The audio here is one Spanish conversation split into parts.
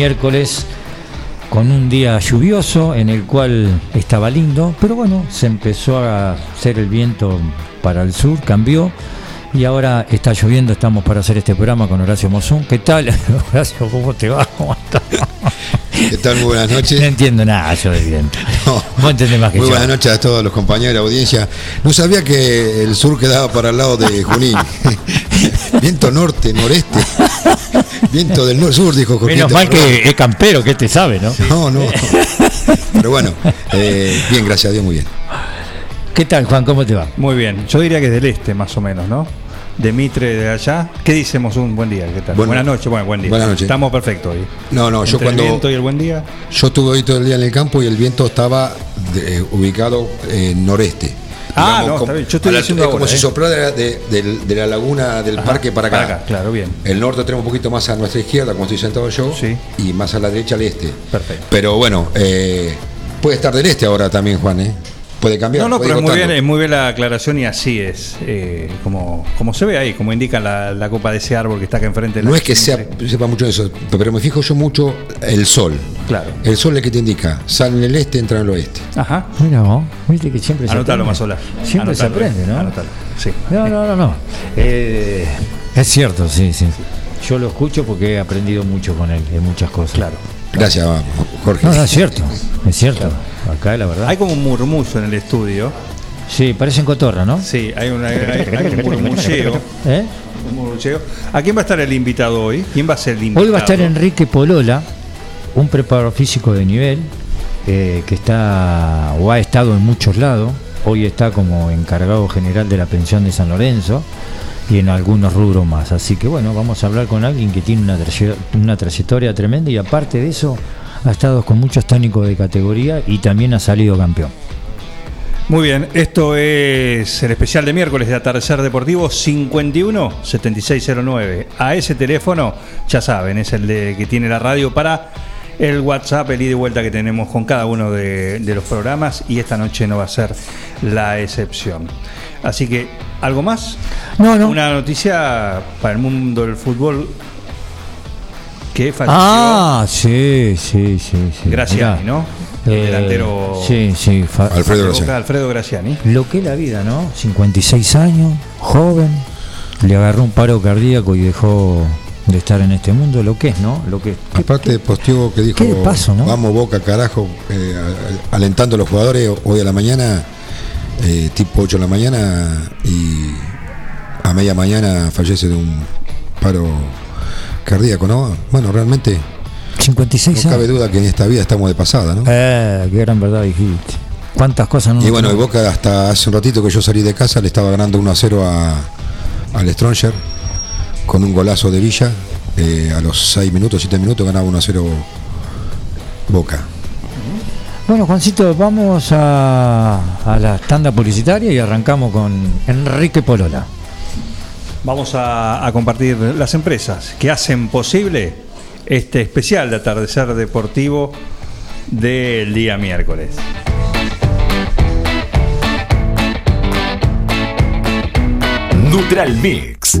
Miércoles con un día lluvioso en el cual estaba lindo, pero bueno, se empezó a hacer el viento para el sur, cambió y ahora está lloviendo, estamos para hacer este programa con Horacio Mosún. ¿Qué tal? Horacio, ¿cómo te va? ¿Cómo estás? ¿Qué tal? Muy buenas No noches. entiendo nada yo de viento. No. Vos entendés más que Muy yo. buenas noches a todos los compañeros de la audiencia. No sabía que el sur quedaba para el lado de Junín. Viento norte, noreste. Viento del nor- sur, dijo Jorge. Menos mal que es campero, que te sabe, ¿no? No, no. Pero bueno, eh, bien, gracias a Dios, muy bien. ¿Qué tal, Juan? ¿Cómo te va? Muy bien, yo diría que es del este más o menos, ¿no? De Mitre de allá. ¿Qué decimos? Un buen día, ¿qué tal? Bueno, buenas noches, bueno, buen día. buenas noches. Estamos perfectos hoy. No, no, yo Entre cuando. el viento y el buen día. Yo estuve hoy todo el día en el campo y el viento estaba de- eh, ubicado en noreste. Ah, no, está bien. Yo estoy a la- diciendo es como ahora, si ¿eh? soplara de, de- de la laguna del Ajá, parque para acá. para acá, claro, bien. El norte tenemos un poquito más a nuestra izquierda, como estoy sentado yo, Sí. y más a la derecha al este. Perfecto. Pero bueno, eh, puede estar del este ahora también, Juan, ¿eh? Puede cambiar. No, no, pero es muy, bien, es muy bien la aclaración y así es. eh, como, como se ve ahí, como indica la, la copa de ese árbol que está acá enfrente. de la- No es que sea, sepa mucho de eso, pero me fijo yo mucho el sol. Claro. El sol es el que te indica, sale en el este, entra en el oeste. Ajá. Mira vos, viste que siempre se Anotalo, aprende. Mazola. Siempre se aprende, ¿no? Anotalo. Sí. No, no, no, no. Eh, es cierto, sí, sí. Yo lo escucho porque he aprendido mucho con él, en muchas cosas. Claro. Gracias, Jorge. No, no, es cierto, es cierto. Acá la verdad. Hay como un murmullo en el estudio. Sí, parecen cotorra, ¿no? Sí, hay, una, hay, hay un murmulleo. ¿Eh? un murmulleo. ¿A quién va a estar el invitado hoy? ¿Quién va a ser el invitado? Hoy va a estar Enrique Polola, un preparador físico de nivel, eh, que está o ha estado en muchos lados. Hoy está como encargado general de la pensión de San Lorenzo y en algunos rubros más. Así que bueno, vamos a hablar con alguien que tiene una, una trayectoria tremenda y aparte de eso ha estado con muchos técnicos de categoría y también ha salido campeón. Muy bien, esto es el especial de miércoles de Atardecer Deportivo 51 7609. A ese teléfono, ya saben, es el de que tiene la radio para el WhatsApp, el ida y vuelta que tenemos con cada uno de, de los programas y esta noche no va a ser la excepción. Así que, ¿algo más? No, no. Una noticia para el mundo del fútbol que falleció Ah, sí, sí, sí. sí. Graciani, Mirá. ¿no? El delantero- Sí, sí. fa- Alfredo Graciani. Boca, Alfredo Graciani. Lo que es la vida, ¿no? 56 años, joven. le agarró un paro cardíaco y dejó de estar en este mundo, lo que es, ¿no? Lo que Aparte posteó que dijo, qué de paso, ¿no? vamos Boca, carajo, eh, a- alentando a los jugadores hoy a la mañana, eh, tipo 8 de la mañana, y a media mañana fallece de un paro cardíaco, ¿no? Bueno, realmente 56 no cabe años. duda que en esta vida estamos de pasada, ¿no? Eh, qué gran verdad dijiste. ¿Cuántas cosas no Y bueno, el Boca hasta hace un ratito que yo salí de casa le estaba ganando 1 a 0 a, al Stronger con un golazo de Villa. eh, a los 6 minutos, 7 minutos ganaba 1 a 0 Boca. Bueno, Juancito, vamos a, a la tanda publicitaria y arrancamos con Enrique Polola. Vamos a, compartir las empresas que hacen posible este especial de atardecer deportivo del día miércoles. Neutral Mix.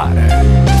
Clara.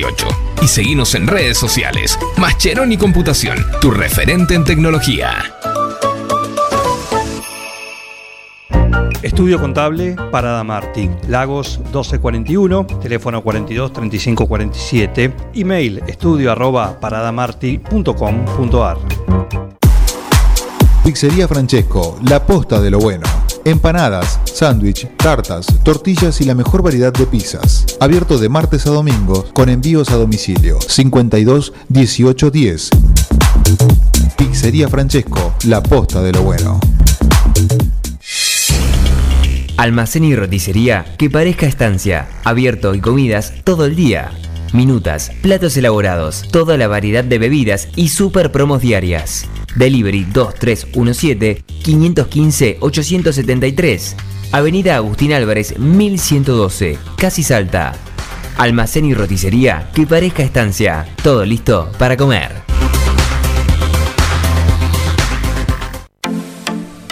1278 y seguinos en redes sociales. Mascheroni Computación, tu referente en tecnología. Estudio Contable Parada Martí, Lagos 1241, teléfono 42 35 47, email estudio arroba paradamarti.com.ar. Pizzería Francesco, la posta de lo bueno. Empanadas, sándwich, tartas, tortillas y la mejor variedad de pizzas. Abierto de martes a domingo con envíos a domicilio. 52 18 10. Pizzería Francesco, la posta de lo bueno. Almacén y roticería que parezca estancia, abierto y comidas todo el día. Minutas, platos elaborados, toda la variedad de bebidas y super promos diarias. Delivery 2317-515-873. Avenida Agustín Álvarez 1112, Casi Salta. Almacén y roticería que parezca estancia, todo listo para comer.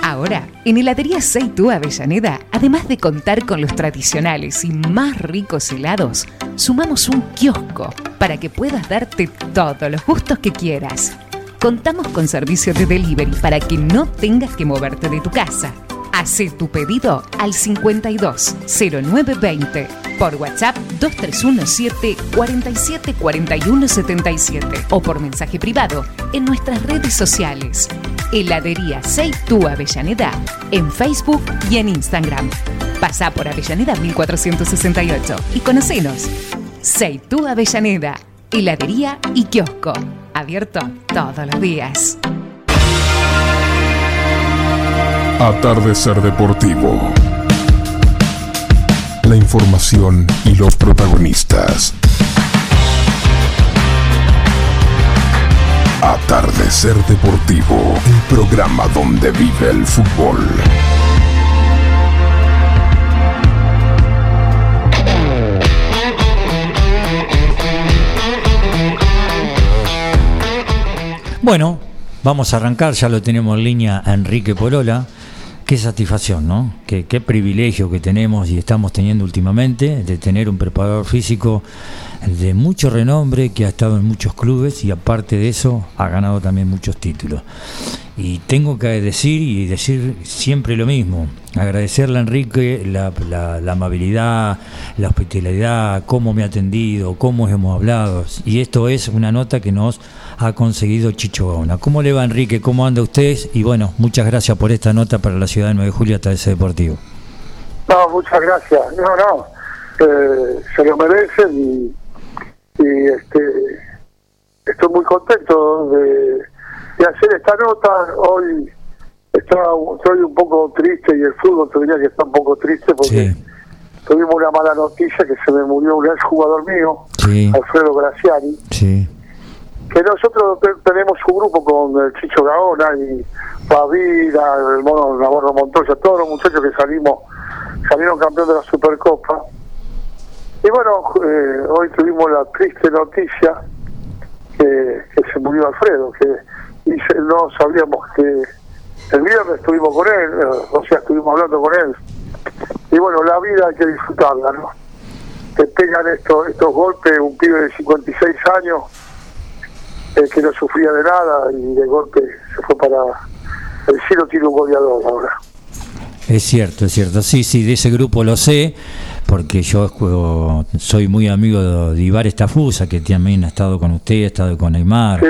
Ahora, en Heladería Seitú Avellaneda, además de contar con los tradicionales y más ricos helados, sumamos un kiosco para que puedas darte todos los gustos que quieras. Contamos con servicio de delivery para que no tengas que moverte de tu casa. Hacé tu pedido al 52 0920 por WhatsApp 2317 47 41 77 o por mensaje privado en nuestras redes sociales. Heladería Seitú Avellaneda en Facebook y en Instagram. Pasá por Avellaneda 1468 y conocenos. Seitú Avellaneda, heladería y kiosco. Abierto todos los días. Atardecer Deportivo. La información y los protagonistas. Atardecer Deportivo, el programa donde vive el fútbol. Bueno, vamos a arrancar, ya lo tenemos en línea a Enrique Polola. Qué satisfacción, ¿no? Qué, qué privilegio que tenemos y estamos teniendo últimamente de tener un preparador físico de mucho renombre que ha estado en muchos clubes y aparte de eso ha ganado también muchos títulos. Y tengo que decir y decir siempre lo mismo, agradecerle a Enrique la, la- amabilidad, la hospitalidad, cómo me ha atendido, cómo hemos hablado. Y esto es una nota que nos ha conseguido Chicho Gaona. ¿Cómo le va Enrique? ¿Cómo anda usted? Y bueno, muchas gracias por esta nota para la ciudad de 9 de julio hasta ese deportivo. No, muchas gracias. No, no, eh, se lo merecen y, y este, estoy muy contento de, de hacer esta nota. Hoy estaba, estoy un poco triste y el fútbol tendría que estar un poco triste porque tuvimos una mala noticia que se me murió un ex jugador mío, Sí. Alfredo Graciani. Sí. que nosotros te- tenemos un grupo con el Chicho Gaona y Pavira, el mono Navarro Montoya, todos los muchachos que salimos, salieron campeón de la Supercopa. Y bueno, eh, hoy tuvimos la triste noticia que, que se murió Alfredo, que y no sabíamos que el viernes estuvimos con él, eh, o sea, estuvimos hablando con él. Y bueno, la vida hay que disfrutarla, ¿no? Te pegan estos, estos golpes, un pibe de 56 años, eh, que no sufría de nada y de golpe se fue para el cielo tiene un goleador ahora Es cierto, es cierto. Sí, sí, de ese grupo lo sé, porque yo juego- soy muy amigo de Ibar Estafusa, que también ha estado con usted, ha estado con Neymar,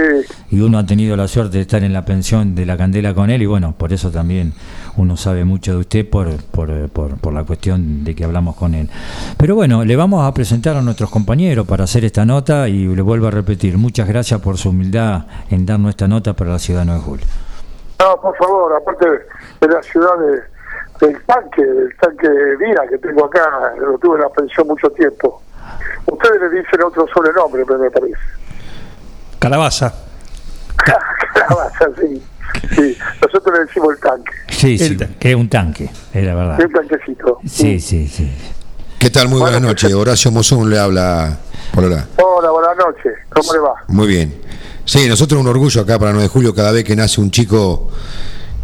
y uno ha tenido la suerte de estar en la pensión de la Candela con él, y bueno, por eso también uno sabe mucho de usted por, por, por, por la cuestión de que hablamos con él. Pero bueno, le vamos a presentar a nuestros compañeros para hacer esta nota, y le vuelvo a repetir, muchas gracias por su humildad en darnos esta nota para la ciudad de 9 de julio. no por favor aparte de la ciudad de- del tanque del tanque de Vira que tengo acá lo tuve en la pensión mucho tiempo ustedes le dicen otro sobrenombre me me parece Calabaza. Calabaza, sí. sí nosotros le decimos el tanque Sí, sí, que es un tanque, es la verdad. el tanquecito Sí, sí, sí. ¿Qué tal? Muy buenas noches. Horacio Mozón le habla. Hola. hola buenas noches ¿cómo le va? Muy bien. Sí, nosotros un orgullo acá para 9 de julio cada vez que nace un chico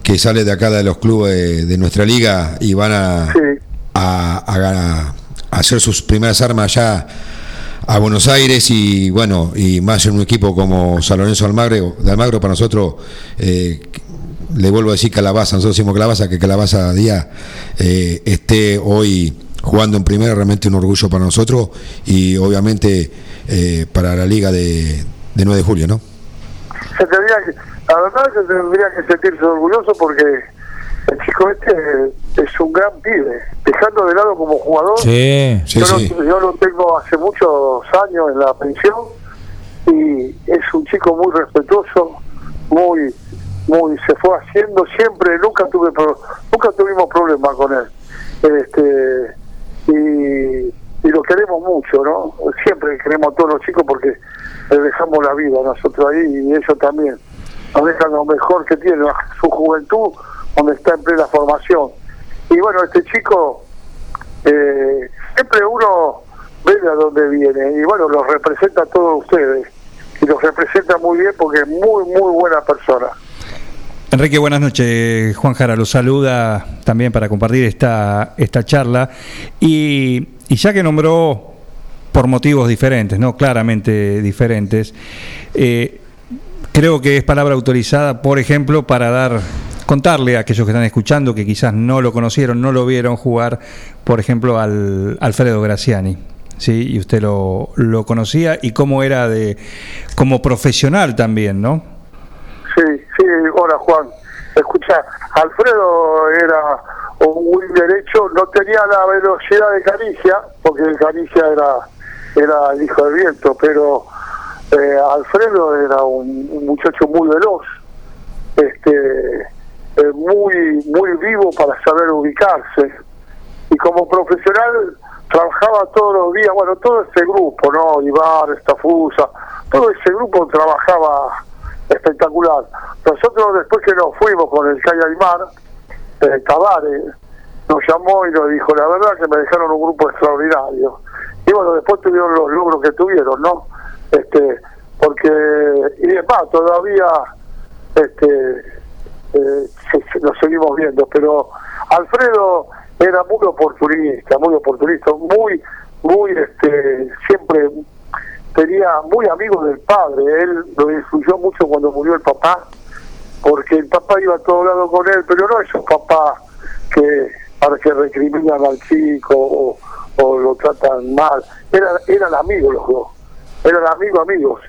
que sale de acá de los clubes de nuestra liga y van a, a, a- a hacer sus primeras armas allá a Buenos Aires y bueno, y más en un equipo como San Lorenzo Almagro, de Almagro para nosotros, eh, le vuelvo a decir Calabaza, nosotros decimos Calabaza, que Calabaza Díaz eh, esté hoy jugando en primera, realmente un orgullo para nosotros y obviamente eh, para la liga de, de 9 de julio, ¿no? Se tendría que, la verdad que tendría que sentirse orgulloso porque el chico este es un gran pibe, dejando de lado como jugador. Sí, sí, yo, sí. Lo, yo lo tengo hace muchos años en la pensión y es un chico muy respetuoso, muy, muy se fue haciendo siempre, nunca tuve, pro- nunca tuvimos problemas con él, este y, y lo queremos mucho, ¿no? Siempre queremos a todos los chicos porque le dejamos la vida nosotros ahí y ellos también nos dejan lo mejor que tienen, su juventud, donde está en plena formación. Y bueno, este chico, eh, siempre uno ve de dónde viene, y bueno, los representa a todos ustedes, y los representa muy bien porque es muy, muy buena persona. Enrique, buenas noches. Juan Jara lo saluda también para compartir esta, esta charla. Y ya que nombró por motivos diferentes, no claramente diferentes, eh, creo que es palabra autorizada, por ejemplo, para dar contarle a aquellos que están escuchando que quizás no lo conocieron, no lo vieron jugar, por ejemplo, al Alfredo Graciani. Sí, y usted lo, lo conocía y cómo era de como profesional también, ¿no? Sí, sí, hola Juan. Escucha, Alfredo era un muy derecho, no tenía la velocidad de Caricia, porque Caricia era, era el hijo del viento, pero eh, Alfredo era un, muchacho muy veloz, este, eh, muy, muy vivo para saber ubicarse. Y como profesional trabajaba todos los días, bueno, todo ese grupo, ¿no? Ibar, Estafusa, todo ese grupo trabajaba espectacular. Nosotros después que nos fuimos con el Calle Aymar, eh, Tavares nos llamó y nos dijo, la verdad que me dejaron un grupo extraordinario. Y bueno, después tuvieron los logros que tuvieron, ¿no? Este, porque, y es más, todavía este, eh, lo seguimos viendo, pero Alfredo era muy oportunista, muy oportunista, muy, muy, este, siempre tenía muy amigo del padre, él lo influyó mucho cuando murió el papá, porque el papá iba a todo lado con él, pero no esos papás que para que recriminan al chico o, o lo tratan mal, era, eran amigos los dos, eran amigos amigos.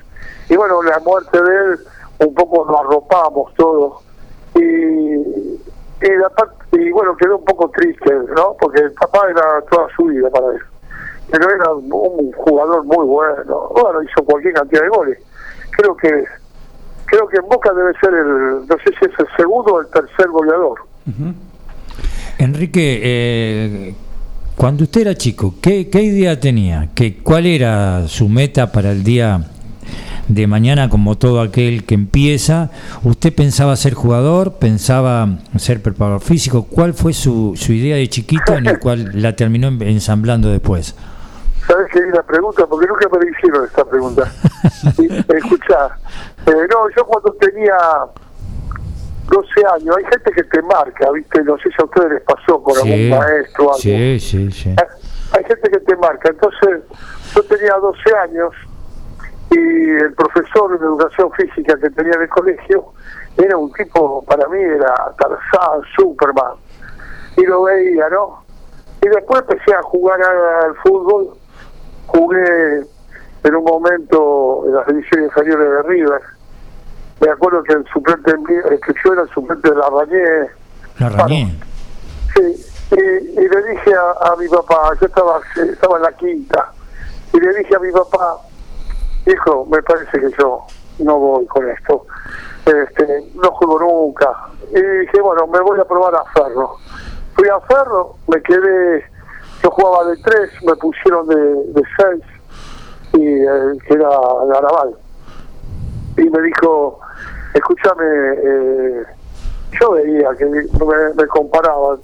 Y bueno, la muerte de él un poco nos arropamos todos y, y, la parte- y bueno, quedó un poco triste, ¿no? Porque el papá era toda su vida para él. Pero era un, jugador muy bueno. Bueno, hizo cualquier cantidad de goles. Creo que creo que en Boca debe ser el, no sé si es el segundo o el tercer goleador. Enrique, eh, cuando usted era chico, ¿qué, qué idea tenía? ¿Qué, ¿Cuál era su meta para el día de mañana, como todo aquel que empieza? ¿Usted pensaba ser jugador? ¿Pensaba ser preparador físico? ¿Cuál fue su, su idea de chiquito en el cual la terminó en- ensamblando después? ¿Sabes qué la pregunta? Porque nunca me hicieron esta pregunta. Escucha, eh, no, yo cuando tenía 12 años, hay gente que te marca, ¿viste? No sé si a ustedes les pasó por algún maestro o algo. sí, sí, sí. Hay gente que te marca. Entonces, yo tenía 12 años y el profesor de educación física que tenía en el colegio era un tipo, para mí era Tarzán, Superman. Y lo veía, ¿no? Y después empecé a jugar al fútbol. Jugué en un momento en las divisiones inferiores de River. Me acuerdo que el suplente, mío- el que yo era el suplente de la Rañé, La rañé. Sí, y, y le dije a, a mi papá, yo estaba, estaba en la quinta, y le dije a mi papá, hijo, me parece que yo no voy con esto, este, no juego nunca. Y dije, bueno, me voy a probar a Ferro. Fui a Ferro, me quedé, yo jugaba de tres, me pusieron de, de seis, y eh, que era Garabal. Y me dijo, escúchame, eh, yo veía que me, me comparaban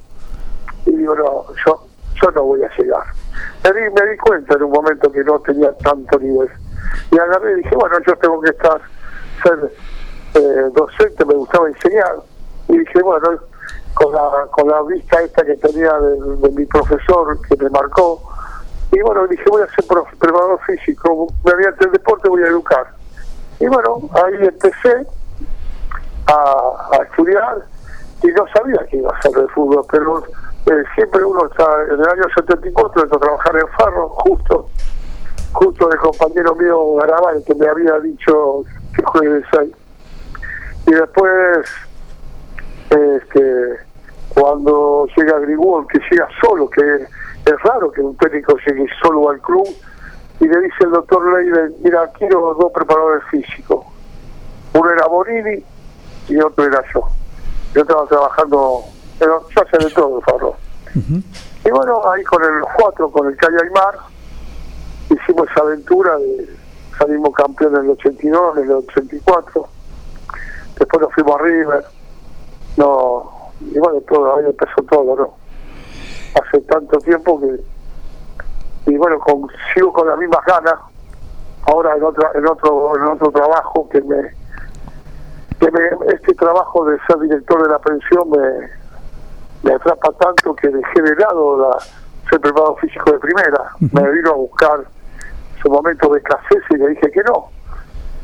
y digo, no, yo, yo no voy a llegar. Me di, me di cuenta en un momento que no tenía tanto nivel. Y agarré y dije, bueno, yo tengo que estar, ser eh, docente, me gustaba enseñar. Y dije, bueno, con la, con la vista esta que tenía de, mi profesor que me marcó, y bueno, dije, voy a ser preparador físico, me voy a hacer deporte, voy a educar. Y bueno, ahí empecé a, estudiar y no sabía que iba a ser de fútbol, pero eh, siempre uno está, en el año 74 entró a trabajar en Farro, justo, justo el compañero mío Garabal que me había dicho que juegue seis. Y después, este, cuando llega Grigol, que llega solo, que es raro que un técnico llegue solo al club, y le dice el doctor Leiden, mira, quiero dos preparadores físicos. Uno era Bonini y otro era yo. Yo estaba trabajando, pero yo hacía de todo, Farro. Y bueno, ahí con el 4, con el Calle Aymar, hicimos esa aventura de salimos campeones en el 82, en el 84. Después nos fuimos a River. No, y bueno, todo, ahí empezó todo, ¿no? Hace tanto tiempo que. Y bueno, con, sigo con las mismas ganas. Ahora en, otra, en, otro, en otro trabajo que me, que me. Este trabajo de ser director de la pensión me, me atrapa tanto que dejé de lado la, ser preparado físico de primera. Me vino a buscar su momento de escasez y le dije que no,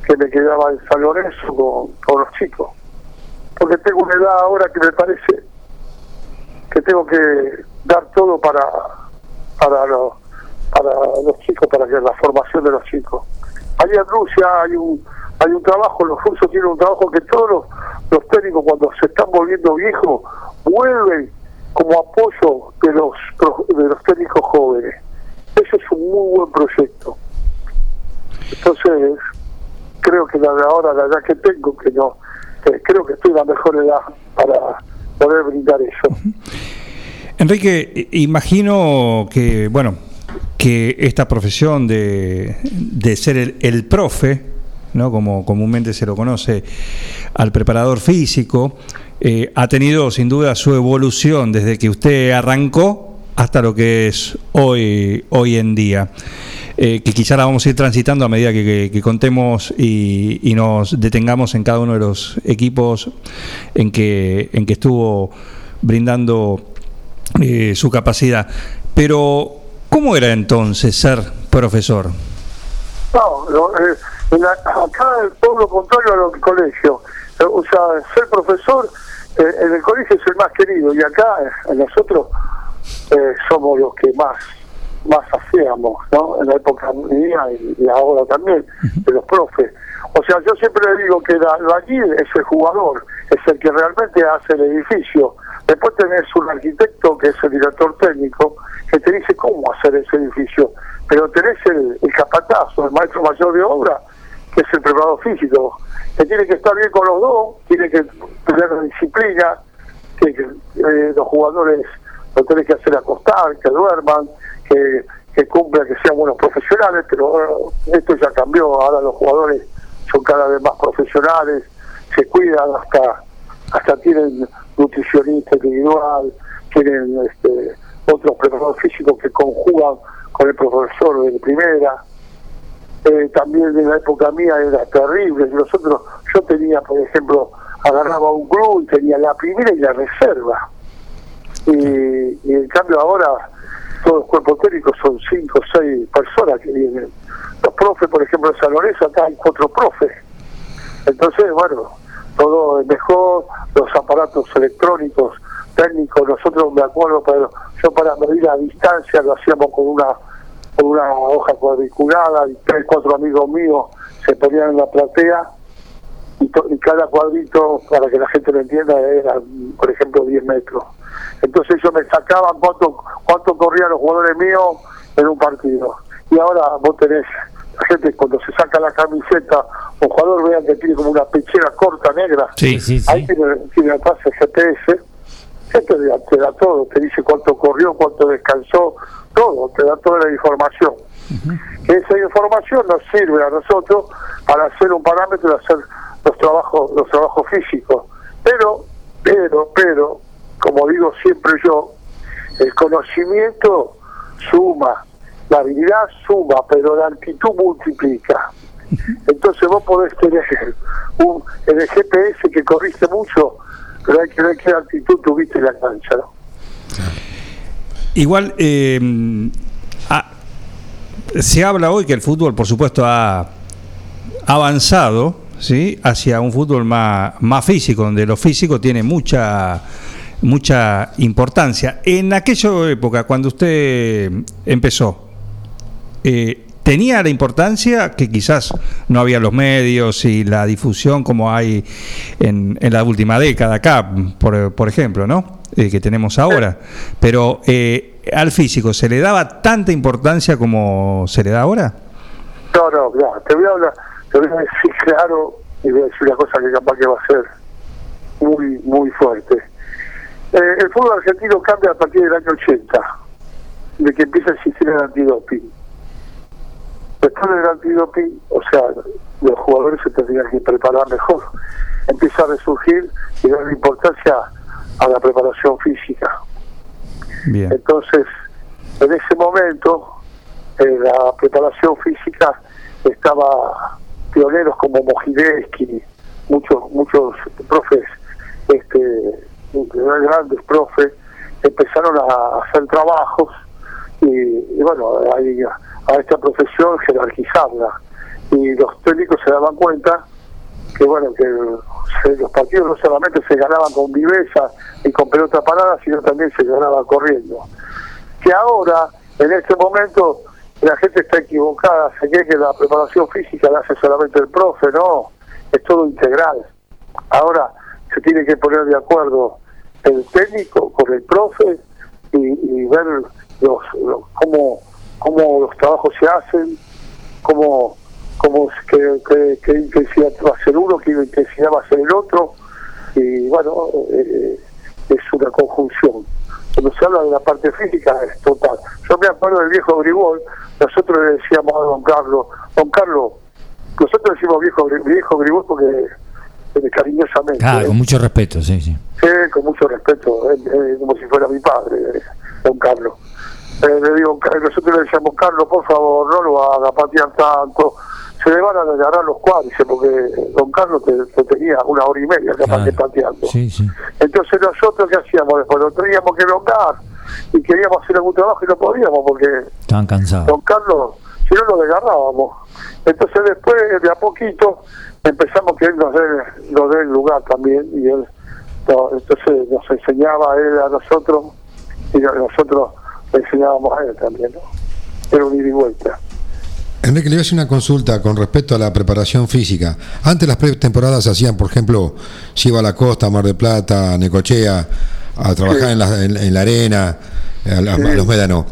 que me quedaba en San Lorenzo con, con los chicos. Porque tengo una edad ahora que me parece que tengo que dar todo para para los, para los chicos, para que la formación de los chicos. Allí en Rusia hay un hay un trabajo, los rusos tienen un trabajo que todos los, técnicos cuando se están volviendo viejos vuelven como apoyo de los de los técnicos jóvenes. Eso es un muy buen proyecto. Entonces, creo que la de ahora, la edad que tengo, que no, creo que estoy en la mejor edad para poder brindar eso. Enrique, imagino que, bueno, que esta profesión de, de ser el, el profe, ¿no? como comúnmente se lo conoce al preparador físico, eh, ha tenido sin duda su evolución desde que usted arrancó hasta lo que es hoy, hoy en día. Eh, que quizá la vamos a ir transitando a medida que, contemos y, nos detengamos en cada uno de los equipos en que, en que estuvo brindando eh, su capacidad. Pero, ¿cómo era entonces ser profesor? No, en la- acá es todo lo contrario a lo del colegio. Eh, O sea, ser profesor eh, en el colegio es el más querido y acá eh, nosotros eh, somos los que más más hacíamos, ¿no? En la época mía y, y ahora también, de los profes. O sea, yo siempre le digo que el albañil es el jugador, es el que realmente hace el edificio, Después tenés un arquitecto que es el director técnico que te dice cómo hacer ese edificio, pero tenés el, el capatazo, el maestro mayor de obra, que es el preparador físico, que tiene que estar bien con los dos, tiene que tener disciplina, que, eh, los jugadores lo tenés que hacer acostar, que duerman, que, que cumplan, que sean buenos profesionales, pero esto ya cambió, ahora los jugadores son cada vez más profesionales, se cuidan hasta hasta tienen nutricionista individual, tienen este, otros preparadores físicos que conjugan con el profesor de primera. Eh, también en la época mía era terrible. Nosotros, yo tenía, por ejemplo, agarraba un club y tenía la primera y la reserva. Y, y en cambio ahora todos los cuerpos técnicos son cinco o seis personas que vienen. Los profes, por ejemplo, en San Lorenzo acá hay cuatro profes. Entonces, bueno, todo es mejor, los aparatos electrónicos, técnicos, nosotros me acuerdo, pero yo para medir la distancia lo hacíamos con una con una hoja cuadriculada y tres, cuatro amigos míos se ponían en la platea y, to- y cada cuadrito, para que la gente lo entienda, era, por ejemplo, 10 metros. Entonces ellos me sacaban cuánto, cuánto corrían los jugadores míos en un partido. Y ahora vos tenés, la gente cuando se saca la camiseta, un jugador vean que tiene como una pechera corta negra, Sí, sí, sí. ahí tiene, tiene atrás el GPS, que te da, te da todo, te dice cuánto corrió, cuánto descansó, todo, te da toda la información. Esa información nos sirve a nosotros para hacer un parámetro hacer los trabajos, los trabajos físicos. Pero, pero, pero, como digo siempre yo, el conocimiento suma, la habilidad suma, pero la actitud multiplica. Entonces vos podés tener un, en el GPS que corriste mucho, pero hay que ver qué actitud tuviste en la cancha, ¿no? Igual, eh, ah, se habla hoy que el fútbol, por supuesto, ha avanzado ¿sí? hacia un fútbol más, más físico, donde lo físico tiene mucha mucha importancia. En aquella época, cuando usted empezó, eh, ¿tenía la importancia que quizás no había los medios y la difusión como hay en, en la última década acá, por, ejemplo, ¿no? Eh, que tenemos ahora. Pero eh, al físico, ¿se le daba tanta importancia como se le da ahora? No, no, no, te voy a hablar, te voy a decir claro y voy a decir una cosa que capaz que va a ser muy, muy fuerte. Eh, el fútbol argentino cambia a partir del año 80, de que empieza a existir el antidoping. Después del antidoping, o sea, los jugadores se tendrían que preparar mejor. Empieza a resurgir y dar importancia a la preparación física. Bien. Entonces, en ese momento, en la preparación física estaba pioneros como Mojideski, muchos muchos profes, este grandes profes, empezaron a hacer trabajos y, y bueno, hay- a esta profesión jerarquizarla. Y los técnicos se daban cuenta que bueno que los partidos no solamente se ganaban con viveza y con pelota parada, sino también se ganaban corriendo. Que ahora, en este momento, la gente está equivocada, se cree que la preparación física la hace solamente el profe, no, es todo integral. Ahora se tiene que poner de acuerdo el técnico con el profe y, ver los- cómo, cómo los trabajos se hacen, cómo, cómo qué, qué- qué intensidad va a ser uno, qué intensidad va a ser el otro, y bueno, eh, es una conjunción. Cuando se habla de la parte física es total. Yo me acuerdo del viejo Gribol, nosotros le decíamos a don Carlos, don Carlos, nosotros decimos viejo, viejo Gribol porque eh, cariñosamente, Ah, con mucho respeto, sí, sí. Sí, con mucho respeto, eh, eh, como si fuera mi padre, eh, don Carlos. Eh, le digo, nosotros le decíamos, Carlos, por favor, no lo haga patear tanto. Se le van a agarrar los cuádriceps, porque don Carlos te, te tenía una hora y media capaz de pateando. Sí, sí. Entonces nosotros, ¿qué hacíamos? Después lo teníamos que elongar y queríamos hacer algún trabajo y no podíamos, porque Estaban cansados. don Carlos, si no lo desgarrábamos. Entonces después, de a poquito, empezamos que él nos dé, nos dé el lugar también, y él no, entonces nos enseñaba a él a nosotros, y nosotros enseñábamos a él también, ¿no? Era un ida y vuelta. Enrique, le voy a hacer una consulta con respecto a la preparación física. Antes las pretemporadas se hacían, por ejemplo, si iba a la costa, Mar de Plata, Necochea, a trabajar en, la, en- en la arena, a, la- a los médanos.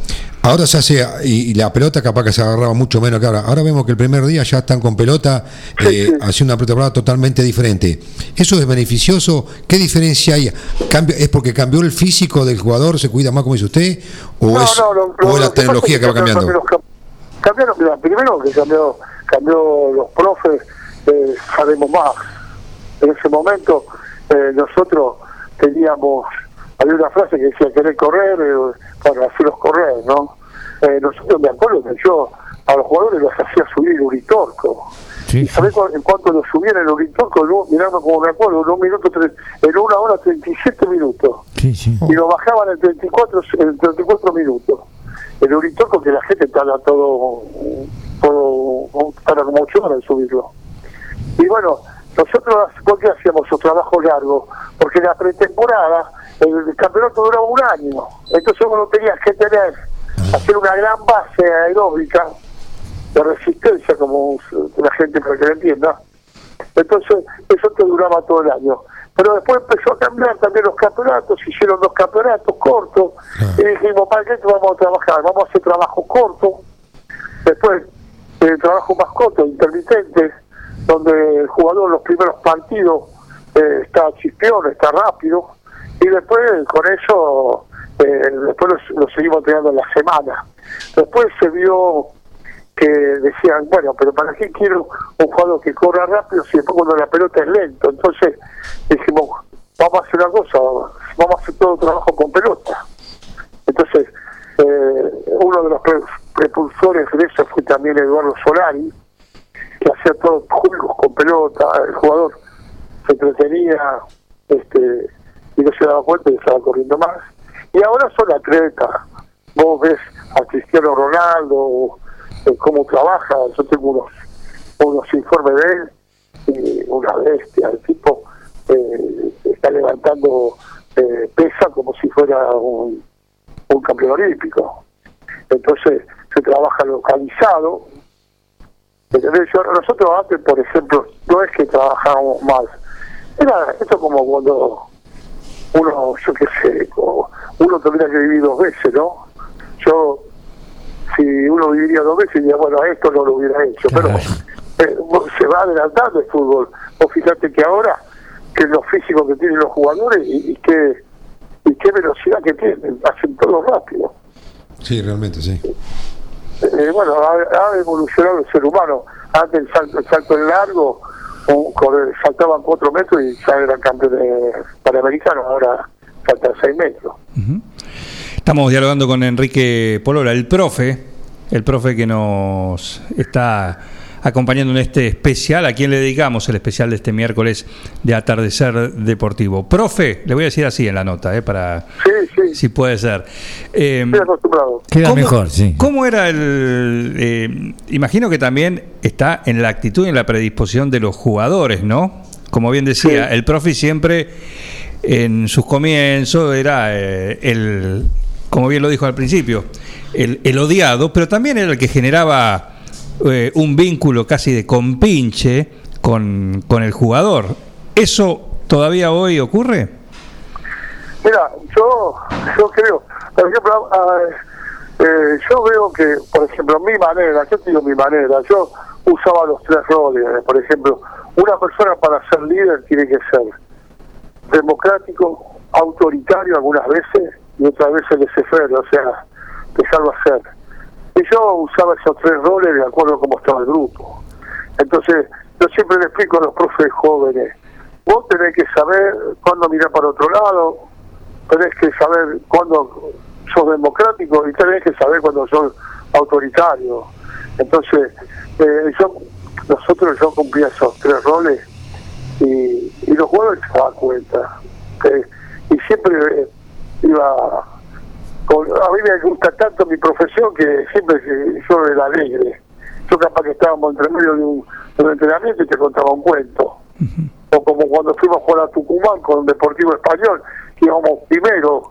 Ahora se hace, y, y la pelota capaz que se agarraba mucho menos que ahora. Ahora vemos que el primer día ya están con pelota, eh, haciendo una pelota totalmente diferente. ¿Eso es beneficioso? ¿Qué diferencia hay? ¿Cambio, ¿Es porque cambió el físico del jugador, se cuida más como dice usted? ¿O No, es, no, lo- o lo- la tecnología que va cambiando? Cambiaron, cam- cambiaron, mira, primero que cambió, cambió los profes, eh, sabemos más. En ese momento eh, nosotros teníamos, había una frase que decía querer correr, eh, para hacerlos correr, ¿no? Eh, nosotros me acuerdo que yo a los jugadores los hacía subir el Uritorco. Sí, ¿Y sabés cu- en cuánto los subían el Uritorco? Mirando como me acuerdo, en un minuto, tre- en una hora 37 minutos Sí, sí. y lo bajaban en 34, en 34 minutos. El Uritorco que la gente tarda todo, todo tarda como 8 horas en subirlo. Y bueno, nosotros, ¿por qué hacíamos un trabajo largo? Porque la pretemporada, el campeonato duraba un año. Entonces uno tenía que tener, hacer una gran base aeróbica de resistencia, como la gente para que lo entienda. Entonces, eso te duraba todo el año. Pero después empezó a cambiar también los campeonatos, se hicieron dos campeonatos cortos, y dijimos, ¿para qué vamos a trabajar? Vamos a hacer trabajo corto, después eh, trabajo más corto, intermitente, donde el jugador los primeros partidos eh, está chispeón, está rápido, y después con eso, eh, después lo, lo seguimos entrenando en la semana. Después se vio que decían, bueno, pero ¿para qué quiero un jugador que corra rápido si después cuando la pelota es lento? Entonces dijimos, vamos a hacer una cosa, vamos a hacer todo trabajo con pelota. Entonces, eh, uno de los pre- propulsores de eso fue también Eduardo Solari, que hacía todos los juegos con pelota, el jugador se entretenía este y no se daba cuenta y estaba corriendo más. Y ahora son atletas. Vos ves a Cristiano Ronaldo, eh, cómo trabaja, yo tengo unos, unos informes de él, y una bestia, el tipo eh, está levantando eh, pesa como si fuera un, un campeón olímpico. Entonces se trabaja localizado. ¿Entendés? Yo- nosotros antes, por ejemplo, no es que trabajábamos mal. Era esto como cuando uno, yo qué sé, uno tendría que vivir dos veces, ¿no? Yo, si uno viviría dos veces, diría, bueno, esto no lo hubiera hecho. Pero eh, se va adelantando el fútbol. Vos fíjate que ahora, que lo físico que tienen los jugadores y, y qué, y qué velocidad que tienen, hacen todo rápido. Sí, realmente, sí. Eh, bueno, ha, evolucionado el ser humano. Antes el salto, el salto en largo, un- saltaban cuatro metros y ya eran campeones panamericanos, ahora saltan seis metros. Estamos dialogando con Enrique Polola, el profe, el profe que nos está acompañando en este especial, a quien le dedicamos el especial de este miércoles de Atardecer Deportivo. Profe, le voy a decir así en la nota, eh, para si puede ser. Eh, Estoy acostumbrado. Queda ¿Cómo- mejor, sí. ¿Cómo era el...? eh, imagino que también está en la actitud y en la predisposición de los jugadores, ¿no? Como bien decía, el profe siempre en sus comienzos era eh, el, como bien lo dijo al principio, el, el odiado, pero también era el que generaba eh, un vínculo casi de compinche con, con el jugador. ¿Eso todavía hoy ocurre? Mira, yo, yo creo, por ejemplo, ah, eh, yo veo que, por ejemplo, mi manera, yo te digo mi manera, yo usaba los tres roles, por ejemplo, una persona para ser líder tiene que ser democrático, autoritario algunas veces y otras veces laissez-faire, o sea, dejarlo hacer. Y yo usaba esos tres roles de acuerdo a cómo estaba el grupo. Entonces, yo siempre le explico a los profes jóvenes, vos tenés que saber cuándo mirar para otro lado, tenés que saber cuándo sos democrático y tenés que saber cuándo sos autoritario. Entonces, eh, yo, nosotros yo cumplía esos tres roles y, y los jugadores se daban cuenta. y siempre iba con- a mí me gusta tanto mi profesión que siempre yo era alegre. Yo capaz que estábamos entre medio de un, de un entrenamiento y te contaba un cuento. O como cuando fuimos a jugar a Tucumán con Deportivo Español, que íbamos primero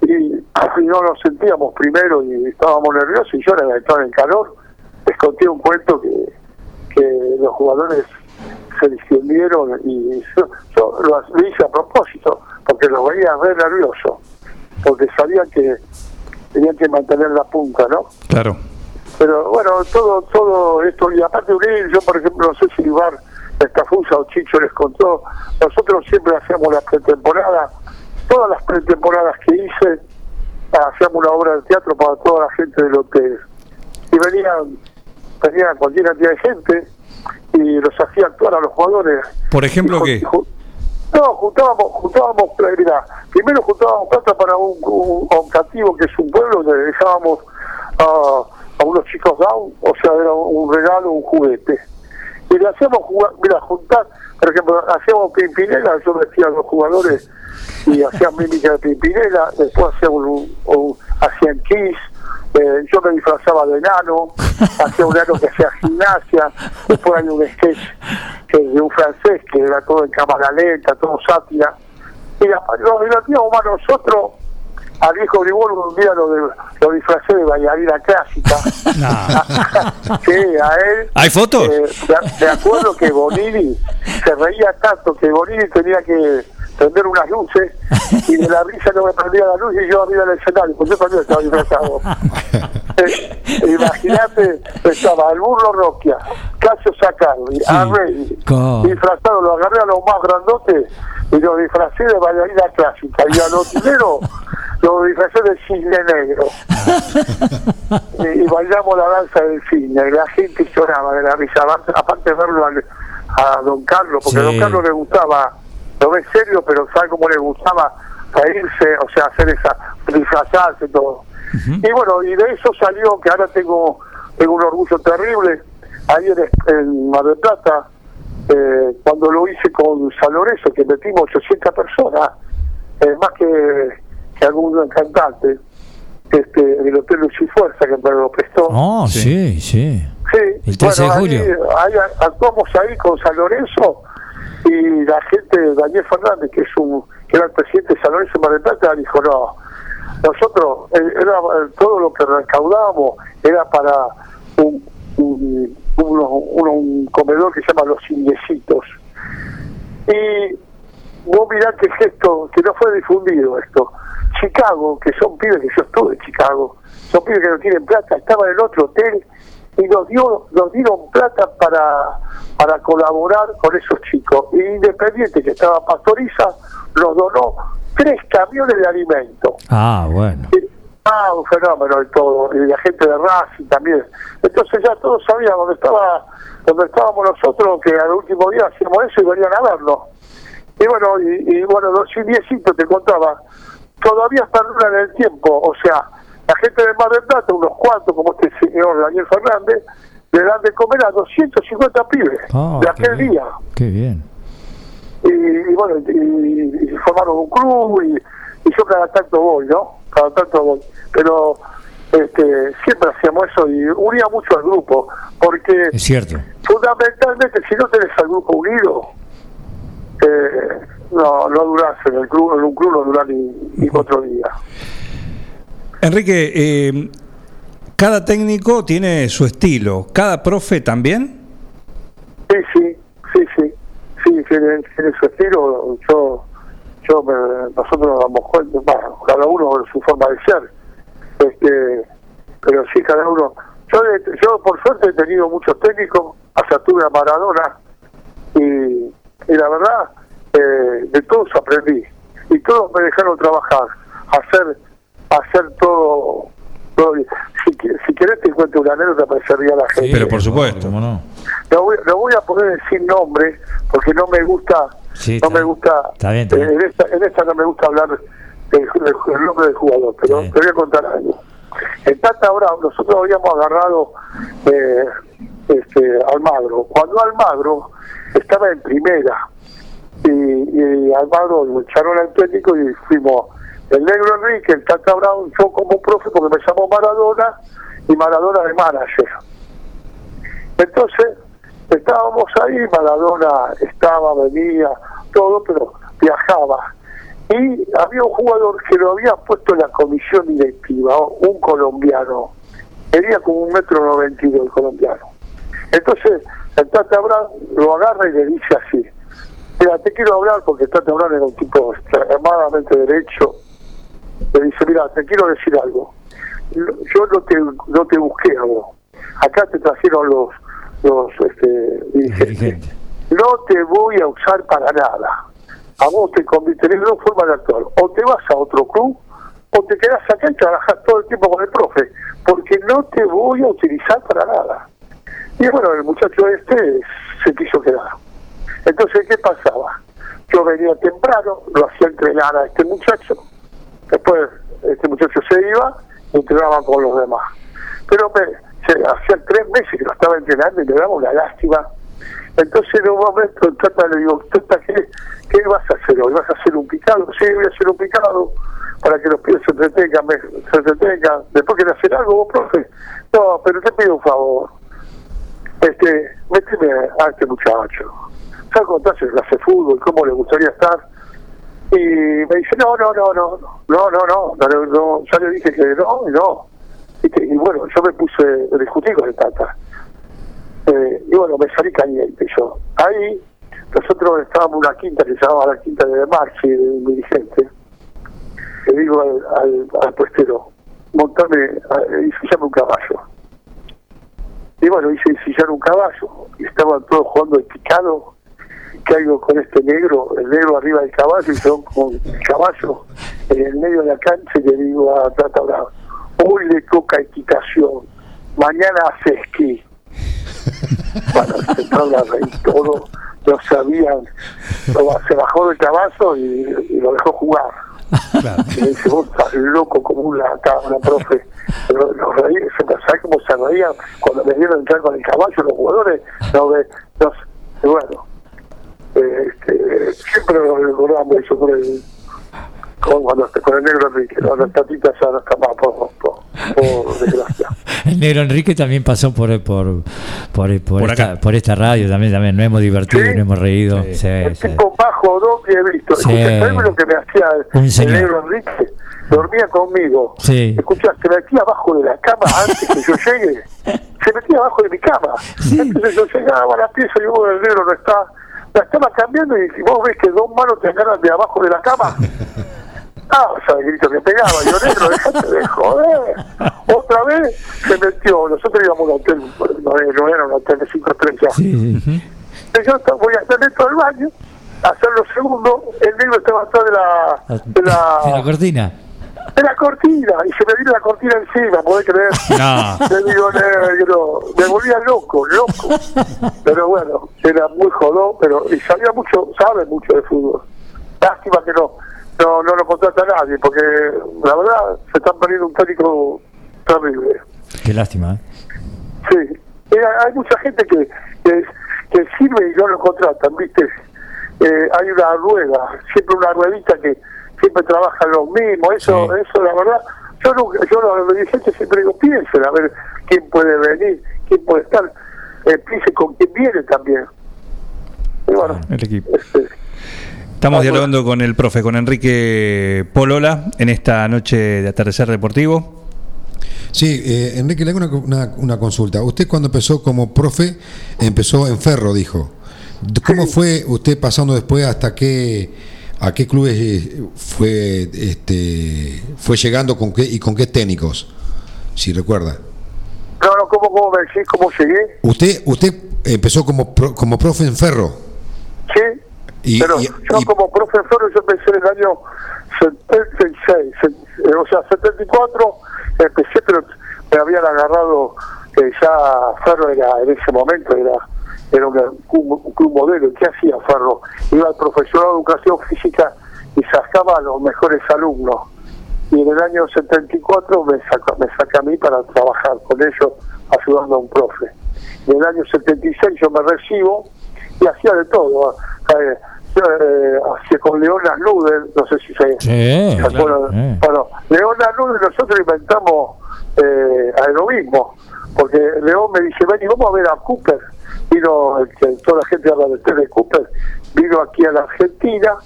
y, y no nos sentíamos primero y estábamos nerviosos y yo era estaba en calor, les conté un cuento que, que los jugadores se distendieron y yo, yo lo hice a propósito porque los veía re nerviosos, porque sabían que tenían que mantener la punta, ¿no? Claro. Pero bueno, todo todo esto, y aparte unir, yo por ejemplo, no sé si Ibar Estafusa o Chicho les contó, nosotros siempre hacíamos la pretemporada, todas las pretemporadas que hice, hacíamos una obra de teatro para toda la gente del hotel. Y venían, venían cualquier cantidad de gente y los hacía actuar a los jugadores. Por ejemplo, ju- No, juntábamos, juntábamos, mira, primero juntábamos plata para un, un, cativo que es un pueblo donde dejábamos a, a unos chicos down, o sea, era un regalo, un juguete. Y le hacíamos jugar, mira, juntar, por ejemplo, hacíamos pimpinela, yo vestía a los jugadores y hacían mímica de pimpinela, después hacían, hacían kiss, eh, yo me disfrazaba de enano, hacía un enano que hacía gimnasia, después hay un sketch que de un francés que era todo en cámara lenta, todo sátira, y la- nos divertíamos más nosotros, al viejo Gribol un día lo, de- lo disfracé de bailarina clásica, sí, a él ¿Hay fotos? eh, de, de acuerdo que Bonini se reía tanto que Bonini tenía que prender unas luces y de la risa no me prendía la luz y yo arriba del escenario, porque yo también estaba disfrazado. Eh, Imagínate, estaba el burro Roquia, Casio Sacarli, Arrey, Co- disfrazado, lo agarré a los más grandotes y lo disfracé de bailarina clásica y a los tineros lo disfracé de cisne negro y, y bailamos la danza del cisne y la gente lloraba de la risa aparte- aparte de verlo al- a, don Carlos porque Sí. a don Carlos le gustaba lo ve serio pero sabe cómo le gustaba reírse o sea hacer esa disfrazarse todo y bueno y de eso salió que ahora tengo tengo un orgullo terrible ahí en, en Mar del Plata eh, cuando lo hice con San Lorenzo que metimos 800 personas eh, más que, que algún cantante este, del Hotel Luz y Fuerza que me lo prestó. Oh, sí, sí. Sí, El 13 de ahí- julio. ahí actuamos ahí con San Lorenzo y la gente, Daniel Fernández, que es un que era el presidente de San Lorenzo Mar del Plata, dijo, no, nosotros, eh, era, eh, todo lo que recaudábamos era para un, un, uno- un comedor que se llama Los Indiecitos. Y vos mirá qué gesto, que no fue difundido esto. Chicago, que son pibes que yo estuve en Chicago, son pibes que no tienen plata, estaba en otro hotel y nos dio nos dieron plata para para colaborar con esos chicos. Y Independiente, que estaba Pastoriza, nos donó tres camiones de alimentos. Ah, bueno. Ah, un fenómeno y todo, y la gente de Racing también. Entonces ya todos sabían dónde estaba, donde estábamos nosotros, que al último día hacíamos eso y venían a vernos. Y bueno, y, y bueno, los indiecitos te contaba, todavía perduran en el tiempo, o sea, la gente de Mar del Plata, unos cuantos, como este señor Daniel Fernández, le dan de comer a 250 pibes Ah, de qué aquel bien. día Qué bien. y, y bueno, y, y formaron un club y, y yo cada tanto voy, ¿no? Cada tanto voy. Pero este, siempre hacíamos eso y unía mucho al grupo, porque Es cierto. fundamentalmente si no tenés al grupo unido, eh, no, no durás en el club, en un club no durás ni, ni cuatro días. Enrique, eh, cada técnico tiene su estilo. ¿Cada profe también? Sí, sí, sí, sí, sí, tiene, su estilo. Yo, yo me- nosotros cuenta, bueno, cada uno con su forma de ser. Este, pero sí, cada uno. Yo, yo por suerte he tenido muchos técnicos, hasta tuve a Maradona y, y la verdad, eh, de todos aprendí y todos me dejaron trabajar, hacer, hacer todo. todo bien. si, si querés te cuento una anécdota para servir a la gente. Pero por supuesto. ¿Cómo no? No voy, no voy a poder decir nombre porque no me gusta, Sí, no está me bien. gusta, Está bien, está eh, bien. en, esta, en esta no me gusta hablar del, del- del nombre del jugador, pero te voy a contar algo. En Tata ahora nosotros habíamos agarrado eh, este, Almagro. Cuando Almagro estaba en primera y, y Almagro lo echaron al técnico y fuimos el negro Enrique, el Tata Brown, yo como profe porque me llamó Maradona y Maradona de manager. Entonces, estábamos ahí, Maradona estaba, venía, todo, pero viajaba. Y había un jugador que lo había puesto en la comisión directiva, un colombiano. Tenía como un metro noventa y el colombiano. Entonces, el Tata Brown lo agarra y le dice así, Mira, te quiero hablar porque está Taurán era un tipo extremadamente derecho. Le dice, mira, te quiero decir algo. Yo no te, no te busqué a vos. Acá te trajeron los, los este, dirigentes. No te voy a usar para nada. A vos te conviene, tenés dos formas de actuar. O te vas a otro club o te quedas acá y trabajas todo el tiempo con el profe. Porque no te voy a utilizar para nada. Y bueno, el muchacho este se quiso quedar. Entonces, ¿qué pasaba? Yo venía temprano, lo hacía entrenar a este muchacho, después este muchacho se iba y entrenaba con los demás. Pero me, hacía tres meses que lo estaba entrenando y me daba una lástima. Entonces en un momento Tata le digo, Tata, ¿qué, ¿qué vas a hacer hoy? ¿Vas a hacer un picado? Sí, voy a hacer un picado para que los pibes se entretengan, me- se entretengan. Después quiere hacer algo, vos, profe. No, pero te pido un favor. Este, méteme a este muchacho. ¿Sabes cómo hace clase de fútbol? ¿Cómo le gustaría estar? Y me dice, no, no, no, no, no, no, no, no, no, ya le dije que no, y no. ¿Viste? Y bueno, yo me puse a discutir con el Tata. Eh, y bueno, me salí caliente yo. Ahí, nosotros estábamos en una quinta que se llamaba la quinta de Marchi, de un dirigente. Le digo al, al, al puestero, montame a- y sillame un caballo. Y bueno, hice sillar un caballo y estaban todos jugando el picado. Caigo con este negro, el negro arriba del caballo y yo con el caballo en el medio de la cancha y le digo a Tata Bravo, hoy le toca equitación, mañana hace esquí. Bueno, se empezaron a reír todo, no sabían, se bajó del caballo y, y lo dejó jugar. Y me dice, vos estás loco como una cabra, profe. Pero los reí, se ¿sabes cómo se reían cuando me vieron entrar con el caballo los jugadores? No, no bueno, este, siempre lo recordamos eso con el, con, cuando, con el negro Enrique. ¿no? Las tatitas ya no están más, por, por, por desgracia. El negro Enrique también pasó por por por, por, Por esta, por esta radio, también, también nos hemos divertido, nos hemos reído. Sí, El sí. tipo bajo dos que he visto. Sí. ¿sabes lo que me hacía el, Un el señor. negro Enrique? Dormía conmigo. Sí. Escucha, se metía abajo de la cama antes que yo llegue. Se metía abajo de mi cama. Entonces yo llegaba a la pieza y vos, el negro no está. La estaba cambiando y si vos ves que dos manos te agarran de abajo de la cama. Ah, o sea, el grito que pegaba. Yo, negro, dejate de joder. Otra vez se metió. Nosotros íbamos a un hotel, no, era un hotel de cinco estrellas. Sí, sí. Yo voy a estar dentro del baño, a hacer los segundos, el negro estaba atrás de la, de En la la, cortina. De la cortina, y se me vino la cortina encima, ¿podés creer? No. Le digo, negro, me volvía loco, loco. Pero bueno, era muy jodón, pero y sabía mucho, sabe mucho de fútbol. Lástima que no, no, no lo contrata nadie, porque la verdad se están poniendo un técnico terrible. Qué lástima. ¿eh? Sí, Eh, hay mucha gente que, que, que sirve y no lo contratan, ¿viste? Eh, hay una rueda, siempre una ruedita que siempre trabajan los mismos, eso, Sí. eso la verdad, yo nunca, yo los dirigentes siempre digo, piensen a ver quién puede venir, quién puede estar, eh, piensen con quién viene también. Y bueno, El equipo. este, Estamos Ah, dialogando con el profe, con Enrique Polola, en esta noche de atardecer deportivo. Sí, eh, Enrique, le hago una, una- una consulta. Usted cuando empezó como profe, empezó en Ferro, dijo. ¿Cómo fue usted pasando después hasta qué, a qué clubes eh, fue, este, fue llegando con qué, y con qué técnicos? Si recuerda. no, no, ¿cómo, cómo me decís cómo llegué? Usted, usted empezó como, como profe en Ferro. Sí, Y, pero y- yo y- como profesor yo empecé en el año 76, se- eh, o sea, 74 empecé, pero me habían agarrado, que ya Ferro era en ese momento, era era una- un, club modelo. ¿Y ¿Qué hacía Ferro? Iba al profesorado de educación física y sacaba a los mejores alumnos. Y en el año 74 me saca, me saca a mí para trabajar con ellos, ayudando a un profe. Y en el año 76 yo me recibo y hacía de todo. Eh, yo, eh, hacía con Leona Nudel, no sé si se, Sí, ¿se acuerdan? sí. Bueno, Leona Nudel nosotros inventamos eh, aerobismo, porque León me dice, ven y vamos a ver a Cooper. Vino, el que toda la gente habla de de Cooper, vino aquí a la Argentina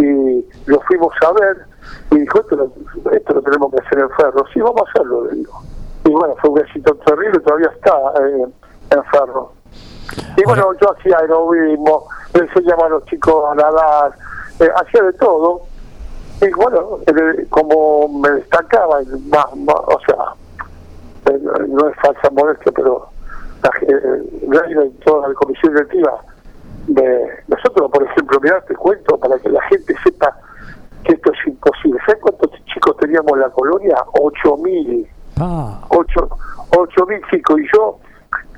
y lo fuimos a ver y dijo, esto lo, esto lo tenemos que hacer en Ferro. Sí, vamos a hacerlo, le digo. Y bueno, fue un éxito terrible, todavía está eh, en Ferro. Y bueno, yo hacía aerobismo, le enseñaba a los chicos a nadar, eh, hacía de todo. Y bueno, eh, como me destacaba, más, más, o sea, eh, no es falsa modestia, pero la, eh, y toda la comisión directiva, de, nosotros, por ejemplo, mirá, te cuento, para que la gente sepa que esto es imposible. ¿Sabes cuántos chicos teníamos en la colonia? 8.000. Ah, 8 mil chicos. Y yo,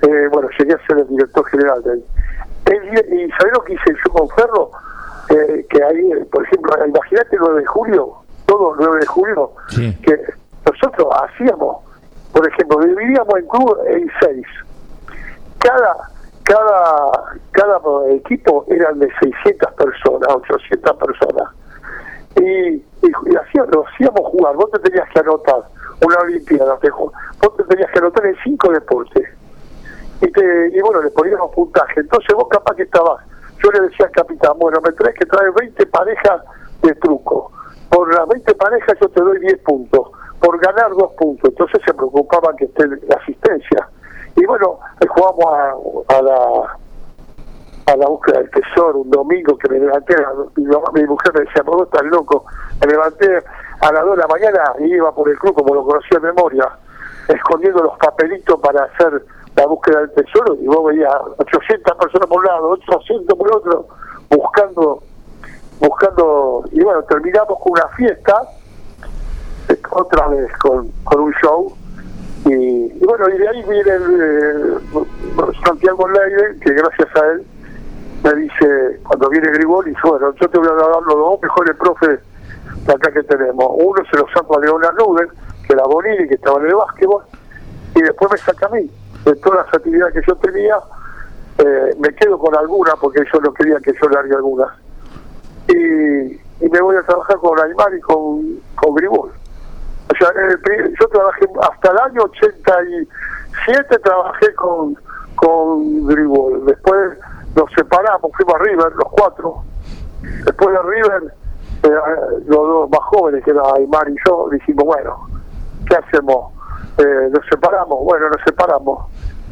eh, bueno, llegué a ser el director general de. El día- ¿Y sabés lo que hice yo con Ferro? Eh, que ahí, por ejemplo, imagínate el 9 de julio, todo el 9 de julio, Sí. que nosotros hacíamos, por ejemplo, dividíamos en club en seis. Cada cada cada equipo eran de 600 personas, 800 personas. Y, y, y hacíamos, lo hacíamos jugar. Vos te tenías que anotar una olimpiada, te vos te tenías que anotar en cinco deportes. Y, te, y bueno, le poníamos puntaje. Entonces vos capaz que estabas, yo le decía al capitán, bueno, me traes que traer 20 parejas de truco. Por las 20 parejas yo te doy 10 puntos. Por ganar 2 puntos. Entonces se preocupaban que esté la asistencia. Y bueno, jugamos a, la a la búsqueda del tesoro un domingo que me levanté, mi, mi mujer me decía, vos estás loco, me levanté a las 2 de la mañana y iba por el club como lo conocía de memoria, escondiendo los papelitos para hacer la búsqueda del tesoro y vos veías 800 personas por un lado, 800 por otro, buscando, buscando, y bueno, terminamos con una fiesta, otra vez con, con un show, y, bueno, y de ahí viene Santiago Leire, que gracias a él me dice, cuando viene Grigol, y bueno, yo te voy a dar los dos mejores profes de acá que tenemos. Uno se lo saco a Leonard Nuden, que era Bonini, que estaba en el básquetbol, y después me saca a mí. De todas las actividades que yo tenía, eh, me quedo con algunas, porque ellos no querían que yo largue algunas. Y, y me voy a trabajar con Aymar y con, con Grigol. Pri- yo trabajé hasta el año 87 trabajé con, con Grigol. Después nos separamos, fuimos a River, los cuatro. Después de River, eh, los dos más jóvenes, que eran Aymar y yo, dijimos, bueno, ¿qué hacemos? Eh, nos separamos, bueno, nos separamos.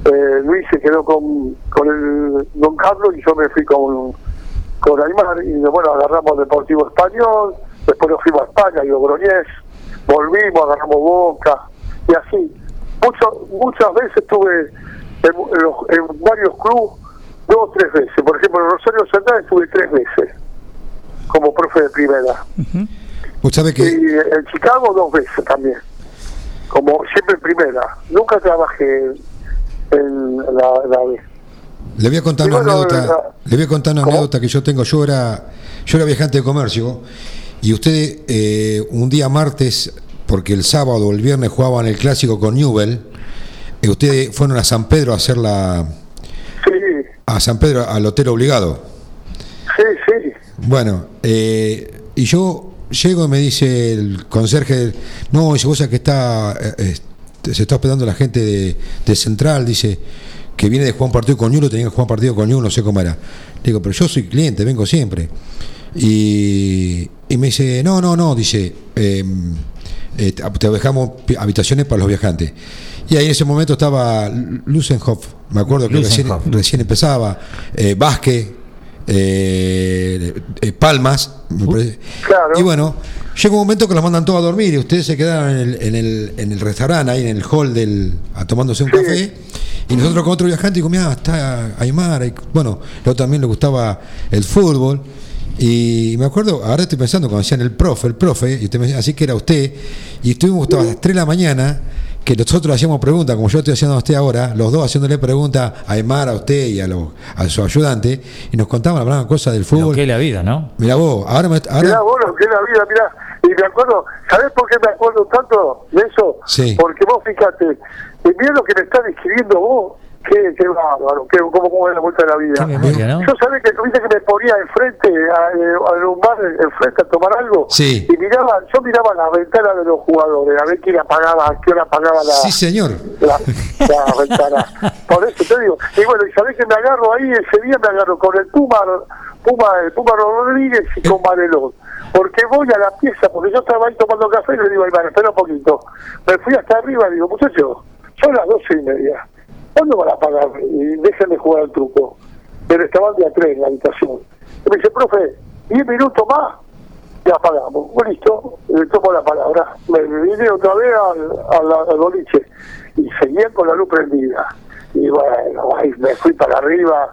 Eh, Luis se quedó con, con el Don Carlos y yo me fui con, con Aymar y bueno, agarramos Deportivo Español, después nos fuimos a España y Logroñés, volvimos, agarramos Boca y así. Mucho, muchas veces estuve en, en los- en varios clubes, dos o tres veces. Por ejemplo, en Rosario Central estuve tres veces como profe de primera. Vos sabés que Y en Chicago dos veces también, como siempre en primera. Nunca trabajé en la, la B. Le voy a contar una bueno, anécdota. la- Le voy a contar una ¿Cómo? anécdota que yo tengo. Yo era, yo era viajante de comercio y usted eh, un día martes, porque el sábado o el viernes jugaban el clásico con Newell, y ustedes fueron a San Pedro a hacer la, Sí, a San Pedro al hotel obligado. sí, sí. Bueno, eh, y yo llego y me dice el conserje, no, dice, vos que está, eh, eh, se está hospedando la gente de, de Central, dice, que viene de jugar un partido con Ñulo, tenía que jugar un partido con Ñulo, no sé cómo era. Digo, pero yo soy cliente, vengo siempre. Y, y me dice, no, no, no, dice, eh, eh, te dejamos habitaciones para los viajantes. Y ahí en ese momento estaba Lusenhoff, me acuerdo que recién, recién empezaba, eh, Vázquez, eh, eh, Palmas, me parece. Claro. y bueno, llega un momento que los mandan todos a dormir y ustedes se quedaron en el, en el, en el restaurante, ahí en el hall del, a tomándose un Sí. café. Y nosotros con otro viajante, digo, mira, está Aymar. y, bueno, luego también le gustaba el fútbol. Y me acuerdo, ahora estoy pensando cuando decían el profe, el profe, y usted me decía, así que era usted, y estuvimos hasta las 3 de la mañana, que nosotros le hacíamos preguntas, como yo estoy haciendo a usted ahora, los dos haciéndole preguntas a Aymar, a usted y a, lo- a su ayudante, y nos contaban, hablaban cosas del lo fútbol. que es la vida, ¿no? Mira vos, ahora me, ahora, Mirá, bueno, que es la vida, mirá. Y me acuerdo, ¿sabés por qué me acuerdo tanto de eso? Sí. Porque vos fíjate, y mirá lo que me estás describiendo vos, qué, qué bárbaro, qué, cómo, cómo es la vuelta de la vida. Qué memoria, ¿no? Yo sabés que viste que me enfrente, a, eh, a un bar enfrente a tomar algo, Sí. y miraba, yo miraba las ventanas de los jugadores, a ver quién apagaba, a qué hora apagaba la, sí señor, la, la ventana. Por eso te digo. Y bueno, y sabés que me agarro ahí, ese día me agarro con el Puma, Puma, el Puma Rodríguez y con Varelón. Porque voy a la pieza, porque yo estaba ahí tomando café y le digo, Iván, espera un poquito. Me fui hasta arriba y digo, muchachos, son las doce y media. ¿Cuándo van a pagar? Y déjenme jugar al truco. pero estaba el día 3 en la habitación. Y me dice, profe, 10 minutos más y apagamos. Listo, le tomo la palabra. Me vine otra vez al, al, al boliche y seguía con la luz prendida. Y bueno, ahí me fui para arriba.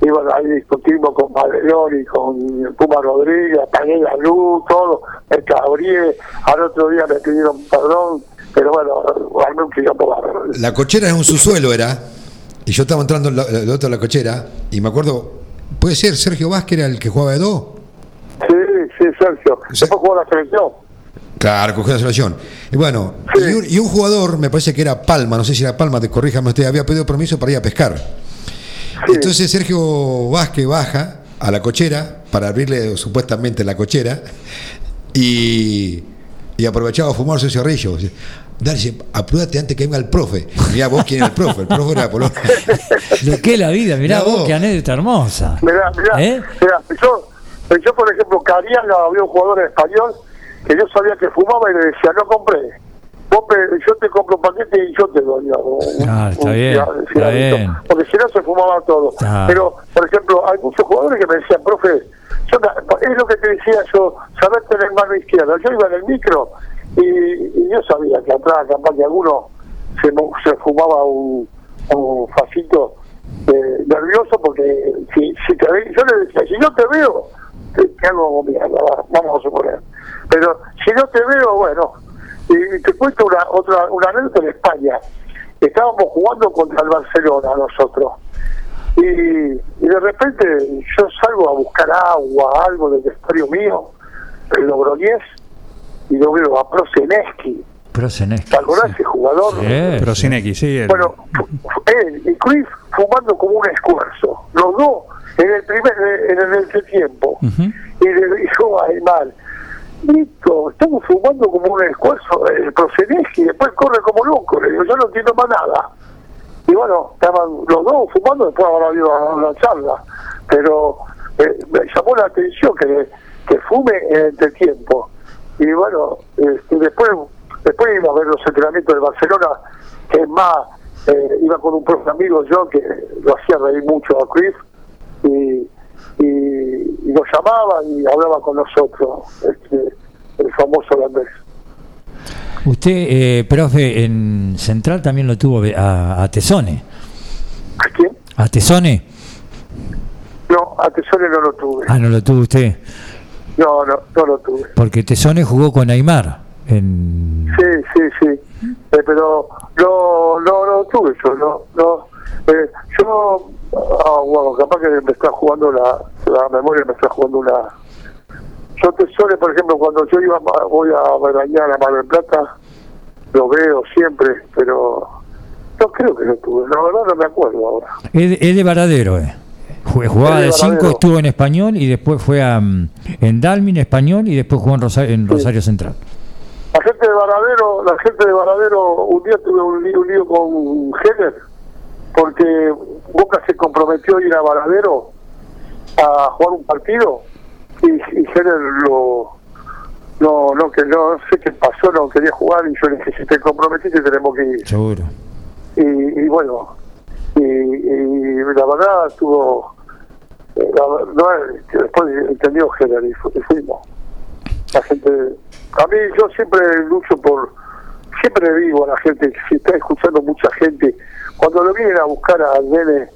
Y bueno, ahí discutimos con Valerón y con Puma Rodríguez, apagué la luz, todo, me cabrié, al otro día me pidieron perdón, pero bueno, armé un quilombo. La cochera es un subsuelo, era. Y yo estaba entrando en la, el otro de la cochera. Y me acuerdo, ¿puede ser Sergio Vázquez era el que jugaba de dos? Sí, sí, Sergio. Después jugó la selección. Claro, cogió la selección. Y bueno, y, un, y un jugador, me parece que era Palma, no sé si era Palma, te corríjame usted, había pedido permiso para ir a pescar. Entonces Sergio Vázquez baja a la cochera para abrirle supuestamente la cochera y, y aprovechaba a fumarse un cigarrillo. Dice, apúrate antes que venga el profe. Mirá vos quién era el profe, el profe era Polonia. Lo que es la vida, mirá Mirá vos, vos. qué anécdota hermosa. Mirá, mirá, ¿Eh? mirá, yo, yo, por ejemplo, Cariaga había un jugador español que yo sabía que fumaba y le decía, no compré. Vos pe- yo te compro un paquete y yo te doy algo. Ah, está un bien, está. Porque si no se fumaba todo. Ah. Pero, por ejemplo, hay muchos jugadores que me decían, profe, yo, es lo que te decía yo, saber tener mano izquierda. Yo iba en el micro y, yo sabía que atrás capaz que alguno se, se fumaba un, un facito eh, nervioso porque si, si te ve- yo le decía, si yo te veo, te, te hago mierda, va, vamos a suponer. Pero si no te veo, bueno, y te cuento una otra una anécdota en España. Estábamos jugando contra el Barcelona nosotros. Y, y de repente yo salgo a buscar agua, algo del vestuario mío, en Logroñés, y lo veo a Proseneski. Proseneski. ¿Te acordás ese jugador? Sí, sin X, sí. el- Bueno, él y Cruyff fumando como un esfuerzo. Los dos en el primer en el, en el tiempo. Y le dijo a Aymar, Listo, estamos fumando como un esfuerzo, el Proseneski, y después corre como loco. Le digo, yo no entiendo más nada. Y bueno, estaban los dos fumando, después habrá habido una charla. Pero eh, me llamó la atención que, que fume en el tiempo. Y bueno, este, después después iba a ver los entrenamientos de Barcelona, que es más, eh, iba con un profe amigo yo que lo hacía reír mucho a Chris y, y, y lo llamaba y hablaba con nosotros, este, el famoso holandés. Usted, eh, profe, en Central también lo tuvo a, a Tesone. ¿A quién? ¿A Tesone? No, a Tesore no lo tuve. Ah, no lo tuvo usted. No, no, no lo tuve. Porque Tesone jugó con Aymar. En... Sí, sí, sí. Eh, pero no, no, no tuve yo, no, no. Eh, yo, ah, bueno, capaz que me está jugando la, la memoria, me está jugando una. Yo Tesore, por ejemplo, cuando yo iba, voy a bañar a Mar del Plata, lo veo siempre, pero no creo que lo tuve. La verdad no me acuerdo ahora. Es de Varadero, eh. Jugaba de de 5, Varadero. estuvo en español y después fue a, mm, en Dalmin español y después jugó en Rosario, en Rosario Central. La gente de Varadero, la gente de Varadero, un día tuve un lío, un lío con Heller, porque Boca se comprometió a ir a Varadero a jugar un partido y, y Heller lo no no que no sé qué pasó no quería jugar y yo le dije si te comprometiste tenemos que ir Seguro. y, y bueno y, y la verdad tuvo no, que después entendió Heller y, fu- y fuimos la gente a mí yo siempre lucho por siempre digo a la gente si está escuchando mucha gente cuando lo vienen a buscar al nene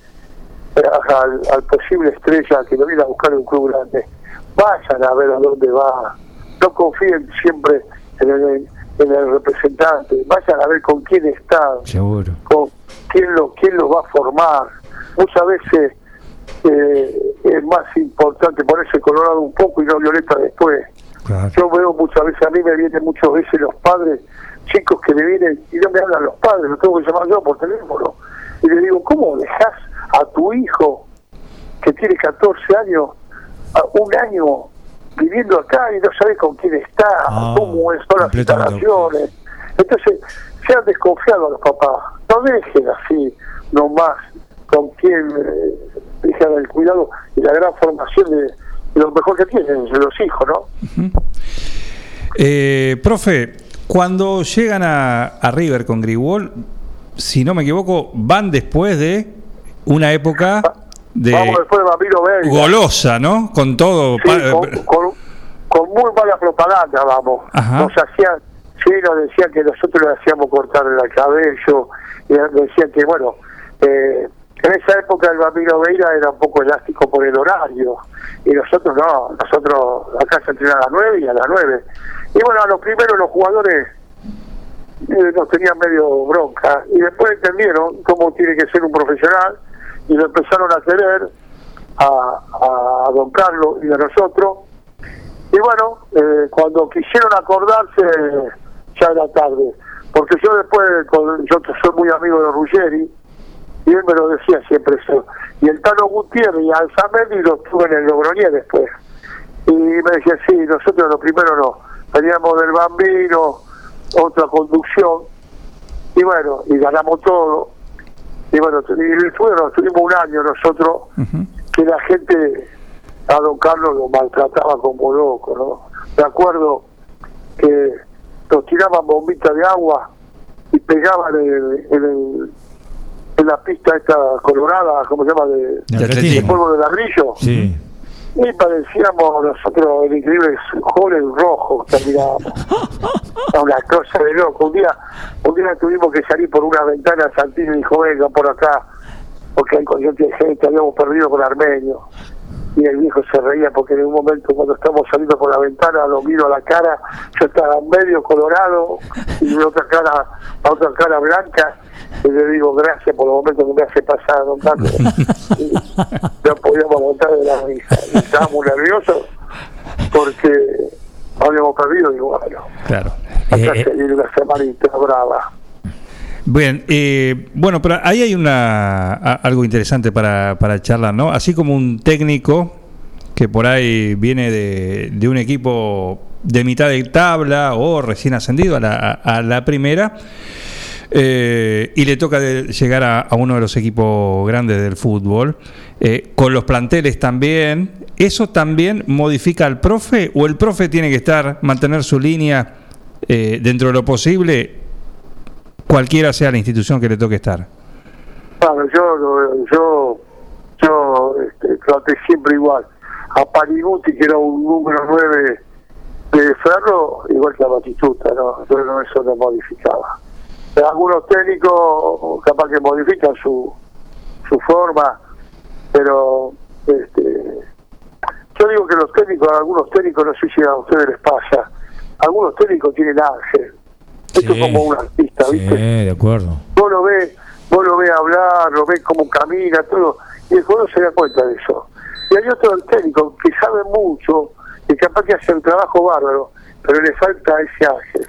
eh, al, al posible estrella que lo viene a buscar en un club grande vayan a ver a dónde va. No confíen siempre en el, en el representante. Vayan a ver con quién está Seguro. con quién lo quién lo va a formar. Muchas veces eh, es más importante ponerse colorado un poco y no violeta después Claro. yo veo muchas veces, a mí me vienen muchas veces los padres, chicos que me vienen y no me hablan los padres, lo tengo que llamar yo por teléfono. Y le digo, ¿cómo dejas a tu hijo que tiene 14 años, a un año viviendo acá y no sabes con quién está, Ah, cómo son las instalaciones? Entonces, sean desconfiados los papás, no dejen así nomás con quien eh, dejan el cuidado y la gran formación de, de lo mejor que tienen, de los hijos, ¿no? Eh, profe, cuando llegan a, a River con Grigol, si no me equivoco, van después de una época de Vamos después de golosa, ¿no? Con todo. Sí, pa- con, con- con muy mala propaganda, vamos. Ajá. Nos hacían, sí, nos decían que nosotros le hacíamos cortar el cabello, y nos decían que, bueno, eh, en esa época el Bambino Veira era un poco elástico por el horario, y nosotros no, nosotros acá se entrena a las 9 y a las 9. Y bueno, a los primeros los jugadores eh, nos tenían medio bronca, y después entendieron cómo tiene que ser un profesional, y lo empezaron a querer a, a don Carlos y a nosotros, y bueno, eh, cuando quisieron acordarse, ya era tarde. Porque yo después, yo soy muy amigo de Ruggeri, y él me lo decía siempre eso. Y el Tano Gutiérrez y Alzamendi lo tuve en el Logroñé después. Y me decía, sí, nosotros lo primero no. Veníamos del Bambino, otra conducción. Y bueno, y ganamos todo. Y bueno, y nos tuvimos un año nosotros, que la gente a don Carlos lo maltrataba como loco, ¿no? Me acuerdo que nos tiraban bombitas de agua y pegaban en, el- en, el- en la pista esta colorada, ¿cómo se llama? De, De de atletismo. polvo de ladrillo. Sí. Y parecíamos nosotros el increíble jóvenes rojos que mirábamos. Una cosa de loco. Un día, un día tuvimos que salir por una ventana, Santino dijo, venga por acá, porque hay corriente de gente, habíamos perdido con Armenio. Y el viejo se reía porque en un momento cuando estamos saliendo por la ventana lo miro a la cara, yo estaba medio colorado y la otra cara, la otra cara blanca, y le digo gracias por los momentos que me hace pasar, don Carlos. No podíamos aguantar de la risa. Y estábamos nerviosos porque habíamos perdido y bueno, Claro. Eh, una semanita brava. Bien, eh, bueno, pero ahí hay una algo interesante para, para charlar, ¿no? Así como un técnico que por ahí viene de, de un equipo de mitad de tabla o recién ascendido a la, primera eh, y le toca llegar a, a uno de los equipos grandes del fútbol, eh, con los planteles también, ¿eso también modifica al profe o el profe tiene que estar, mantener su línea eh, dentro de lo posible, cualquiera sea la institución que le toque estar? Claro, yo, yo, yo este, traté siempre igual. A Parinuti, que era un número 9 de Ferro, igual que a Batistuta, ¿no? Yo no, eso no modificaba. Algunos técnicos capaz que modifican su, su forma, pero este, yo digo que los técnicos, algunos técnicos, no sé si a ustedes les pasa, algunos técnicos tienen ángel. Esto es como un artista, Sí, ¿viste? de acuerdo. vos lo ves, vos lo ves hablar, lo ves cómo camina, todo, y el jugador se da cuenta de eso. Y hay otros técnicos que saben mucho, y capaz que hacen trabajo bárbaro, pero le falta ese ángel.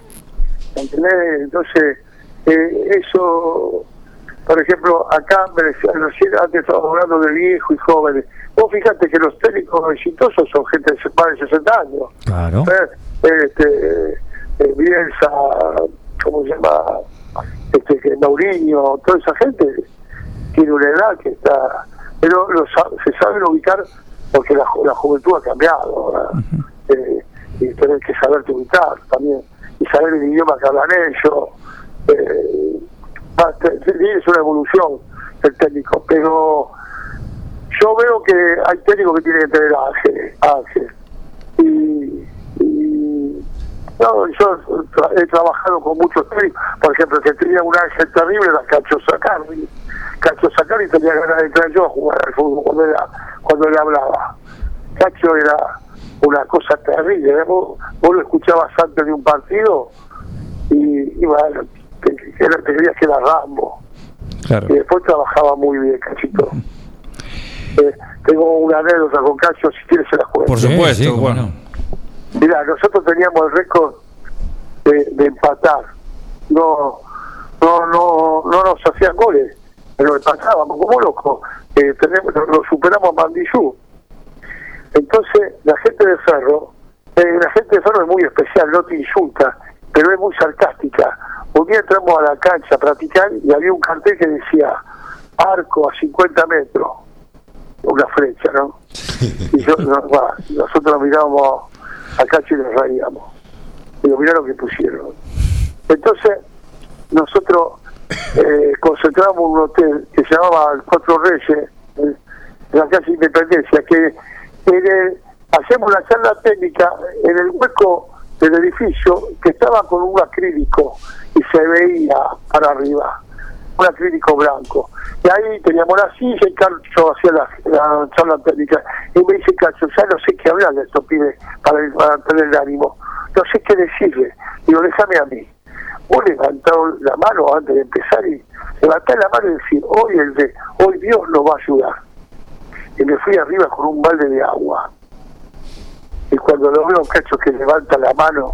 ¿Entendés? Entonces, eh, eso, por ejemplo, acá antes estábamos hablando de viejos y jóvenes. Vos fíjate que los técnicos exitosos son gente de más de 60 años. Claro. Eh, Este, eh, Bielsa, ¿cómo se llama? Este, que Mauriño, toda esa gente tiene una edad que está. Pero lo sa- se saben ubicar porque la, ju- la juventud ha cambiado. Eh, y tenés que saberte ubicar también. Y saber el idioma que hablan ellos. Eh, es una evolución el técnico. Pero yo veo que hay técnicos que tienen que tener ángel. ángel. Y no, yo tra- he trabajado con muchos técnicos, por ejemplo, el que tenía un ángel terrible era Cacho Sacarri. Cacho Sacarri tenía ganas de entrar yo a jugar al fútbol cuando, era, cuando él hablaba. Cacho era una cosa terrible, ¿eh? vos, vos lo escuchabas antes de un partido y, y bueno, te, te- te creías que era Rambo. Claro. Y después trabajaba muy bien, Cachito. Eh, tengo una anécdota con Cacho, si quieres se la cuento. Por supuesto, sí, bueno. no. Mira, nosotros teníamos el récord de, de empatar. No, no, no, no nos hacían goles, pero empatábamos como locos. Eh, tenemos, lo, superamos a Mandillú. Entonces, la gente de Ferro, eh, la gente de Ferro es muy especial, no te insulta, pero es muy sarcástica. Un día entramos a la cancha a practicar y había un cartel que decía arco a 50 metros, una flecha, ¿no? Y yo, no, nosotros mirábamos a Cacho y nos reíamos. Digo, mirá lo que pusieron. Entonces, nosotros eh, concentramos un hotel que se llamaba el Cuatro Reyes, en en la calle Independencia, que en el- hacemos la charla técnica en el hueco del edificio que estaba con un acrílico y se veía para arriba, un acrílico blanco. Y ahí teníamos la silla y Cacho hacía la, la charla técnica. Y me dice Cacho, ya no sé qué hablar de estos pibes para, para tener el ánimo. No sé qué decirle. Digo, déjame a mí. Vos levantá la mano antes de empezar y levantá la mano y decir, hoy el de, hoy Dios nos va a ayudar. Y me fui arriba con un balde de agua. Y cuando lo veo, cacho, que levanta la mano,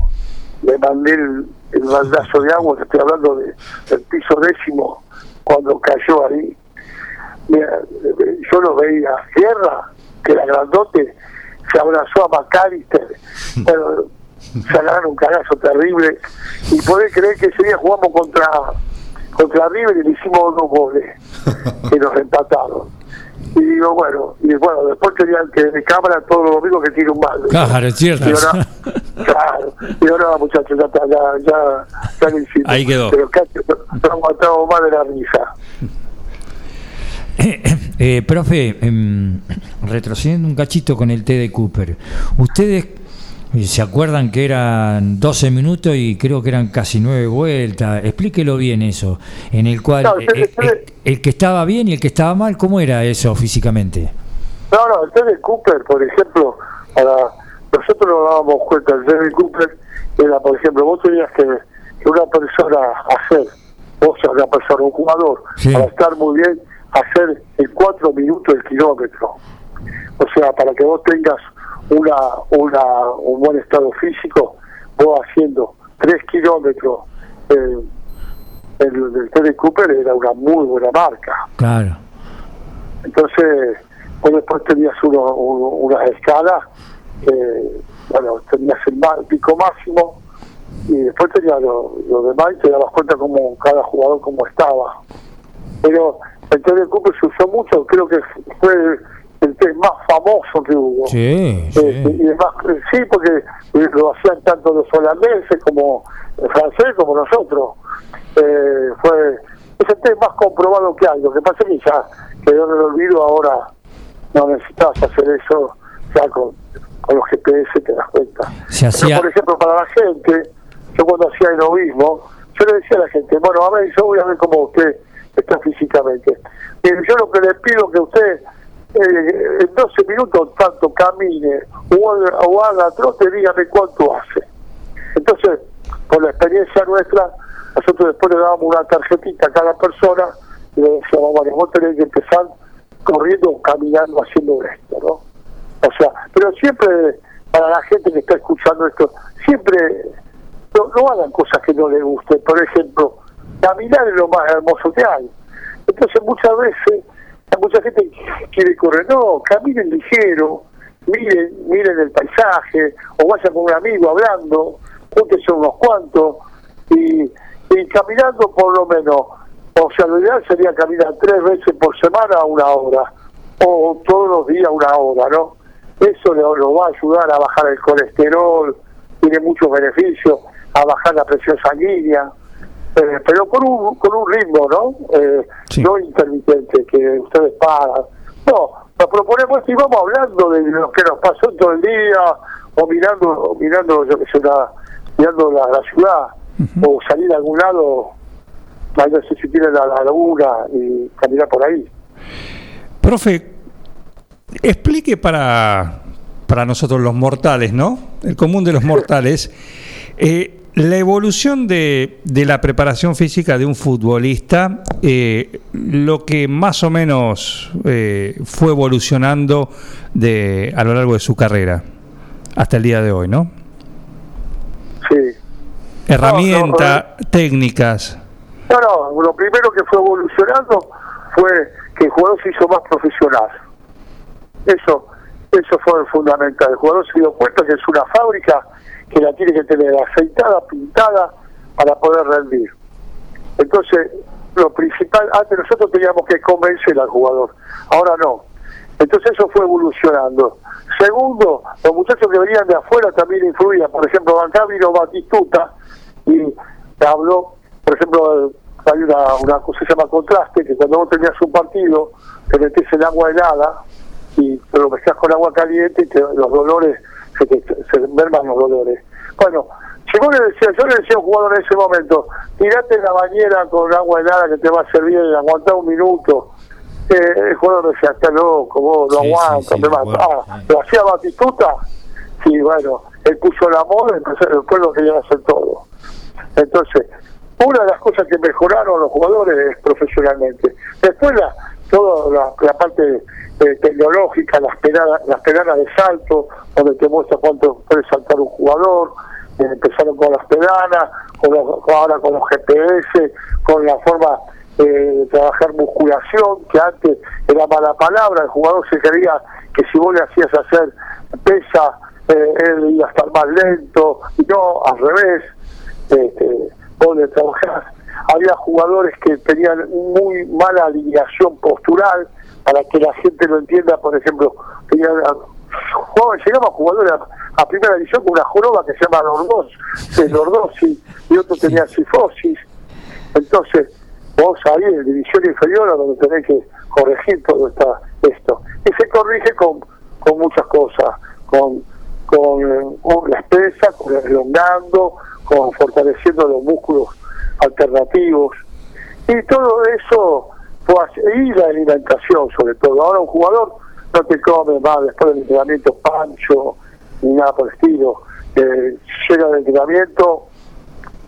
le mandé el, el baldazo de agua, que estoy hablando de, del piso décimo, cuando cayó ahí. Mira, yo lo veía, Guerra, que era grandote, se abrazó a McAllister, bueno, se agarraron un cagazo terrible, y podés creer que ese día jugamos contra contra River y le hicimos dos goles, que nos empataron. Y digo, bueno, y bueno, después tenían que de cámara todos los domingos que tiene un mal. Claro, es cierto. Digo, no, claro. Digo, no, muchachos, ya está, ya, ya, ya lo hicimos. Ahí quedó. Pero casi no aguantamos más de la risa. Eh, profe, em, retrocediendo un cachito con el T de Cooper, ¿ustedes se acuerdan que eran 12 minutos y creo que eran casi 9 vueltas? Explíquelo bien eso, en el cual No, el que estaba bien y el que estaba mal, ¿cómo era eso físicamente? No, no, el Teddy Cooper, por ejemplo, para nosotros nos dábamos cuenta, el Teddy Cooper era, por ejemplo, vos tenías que, que una persona hacer, vos sos una persona, un jugador, Sí. para estar muy bien, hacer en cuatro minutos el kilómetro. O sea, para que vos tengas una, una un buen estado físico, vos haciendo tres kilómetros, eh, el, el Teddy Cooper era una muy buena marca. Claro. Entonces, vos después tenías uno, uno- unas escalas, eh, bueno, tenías el, el pico máximo y después tenías lo, lo demás y te dabas cuenta como cada jugador cómo estaba. Pero el Teddy Cooper se usó mucho, creo que fue más famoso que hubo. Sí, Eh, sí. y además, eh, sí, porque eh, lo hacían tanto los holandeses como el francés como nosotros. Eh, fue es el test más comprobado que hay. Lo que pasa es que ya quedó en el olvido ahora. No necesitas hacer eso ya con, con los GPS, te das cuenta. Se Pero, por ejemplo, para la gente, yo cuando hacía el obismo, yo le decía a la gente, bueno, a ver, yo voy a ver cómo usted está físicamente. Mire, yo lo que le pido que usted eh, en 12 minutos tanto camine o haga, o haga trote, dígame cuánto hace. Entonces, por la experiencia nuestra, nosotros después le dábamos una tarjetita a cada persona y le decíamos, bueno, vos tenés que empezar corriendo caminando haciendo esto, ¿no? O sea, pero siempre, para la gente que está escuchando esto, siempre no, no hagan cosas que no les gusten. Por ejemplo, caminar es lo más hermoso que hay. Entonces muchas veces, mucha gente quiere correr, no, caminen ligero, miren, miren el paisaje, o vayan con un amigo hablando, júntense unos cuantos, y, caminando por lo menos, o sea, lo ideal sería caminar tres veces por semana una hora, o todos los días una hora, ¿no? Eso lo va a ayudar a bajar el colesterol, tiene muchos beneficios, a bajar la presión sanguínea, eh, pero con un, con un ritmo, ¿no? Eh, Sí. No intermitente, que ustedes pagan. No, nos proponemos y vamos hablando de lo que nos pasó todo el día, o mirando, o mirando yo que sé, la- mirando la, la ciudad, o salir a algún lado, no sé si tiene la, la laguna y caminar por ahí. Profe, explique para, para nosotros los mortales, ¿no? El común de los mortales, eh, la evolución de, de la preparación física de un futbolista, eh, lo que más o menos eh, fue evolucionando de, a lo largo de su carrera, hasta el día de hoy, ¿no? Sí. Herramientas, técnicas. No, no, lo primero que fue evolucionando fue que el jugador se hizo más profesional. Eso eso fue fundamental. El jugador se dio cuenta que es una fábrica que la tiene que tener aceitada, pintada, para poder rendir. Entonces, lo principal, antes nosotros teníamos que convencer al jugador, ahora no. Entonces eso fue evolucionando. Segundo, los muchachos que venían de afuera también influían. Por ejemplo, acá vino Batistuta y habló, por ejemplo, hay una, una cosa que se llama contraste, que cuando vos tenías un partido, te metés en agua helada pero lo mezclas con agua caliente y te- los dolores, se, se merman los dolores. Bueno, si vos le decías, yo le decía a un jugador en ese momento, tirate en la bañera con agua helada que te va a servir, aguantá un minuto. Eh, el jugador decía, está loco, vos no Sí, sí, aguantas, sí, me me matás. acuerdo, sí. Lo hacía Batistuta, sí, bueno, él puso la moda, entonces después lo querían hacer todo. Entonces, una de las cosas que mejoraron los jugadores es profesionalmente. Después la, toda la, parte eh, tecnológica, las penadas, las pedanas de salto, donde te muestra cuánto puede saltar un jugador, eh, empezaron con las pedanas, con los- ahora con los GPS, con la forma eh, de trabajar musculación, que antes era mala palabra, el jugador se creía que si vos le hacías hacer pesa, eh, él iba a estar más lento, y no, al revés, este, vos le trabajás. Había jugadores que tenían muy mala alineación postural, para que la gente lo entienda, por ejemplo, tenían, jugaban, llegaban jugadores a, a primera división con una joroba que se llama lordos, lordosis, y otro tenía sifosis. Entonces, vos ahí en división inferior a donde tenés que corregir todo esta, esto. Y se corrige con, con muchas cosas, con, con, eh, con la espesa, con elongando, con fortaleciendo los músculos alternativos. Y todo eso, pues, y la alimentación sobre todo. Ahora un jugador no te come más después del entrenamiento pancho, ni nada por el estilo. Eh, llega del entrenamiento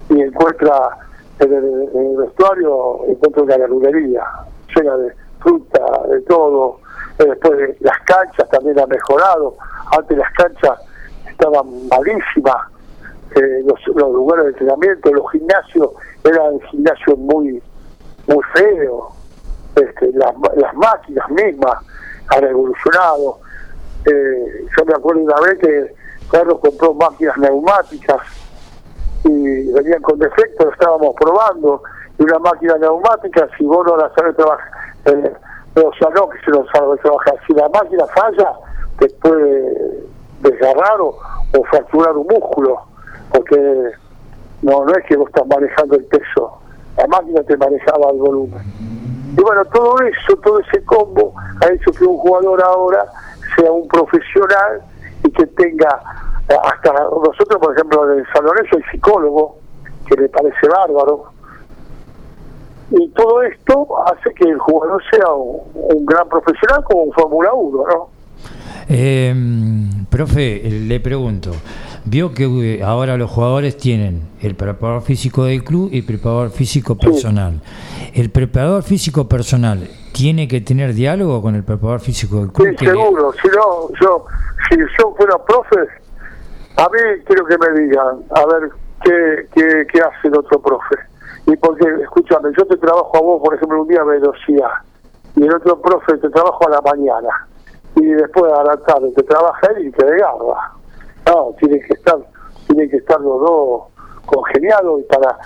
y encuentra en el, en el vestuario encuentra una verdulería llena de fruta, de todo. Eh, después de las canchas también ha mejorado. Antes las canchas estaban malísimas. Eh, los, los lugares de entrenamiento, los gimnasios eran gimnasios muy muy feos. Este, las, las máquinas mismas han evolucionado. Eh, yo me acuerdo una vez que Carlos compró máquinas neumáticas y venían con defectos, lo estábamos probando, y una máquina neumática, si vos no la sabes trabajar, eh, o sea, no que se lo sabe trabajar, si la máquina falla, te puede desgarrar o, o fracturar un músculo, porque no, no es que vos estás manejando el peso, la máquina te manejaba el volumen. Y bueno, todo eso, todo ese combo ha hecho que un jugador ahora sea un profesional y que tenga, hasta nosotros, por ejemplo, en San Lorenzo hay psicólogo, que le parece bárbaro. Y todo esto hace que el jugador sea un, gran profesional como un Fórmula 1, ¿no? Eh, profe, le pregunto, vio que eh, ahora los jugadores tienen el preparador físico del club y preparador físico personal. ¿El preparador físico personal tiene que tener diálogo con el preparador físico del club? Sí, seguro. Si no, yo, si yo fuera profe, a mí quiero que me digan, a ver qué, qué, qué hace el otro profe. Y porque, escúchame, yo te trabajo a vos, por ejemplo, un día a velocidad, y el otro profe te trabajo a la mañana, y después a la tarde te trabaja él y te desgarra. No, tiene que estar, tienen que estar los dos congeniados y para,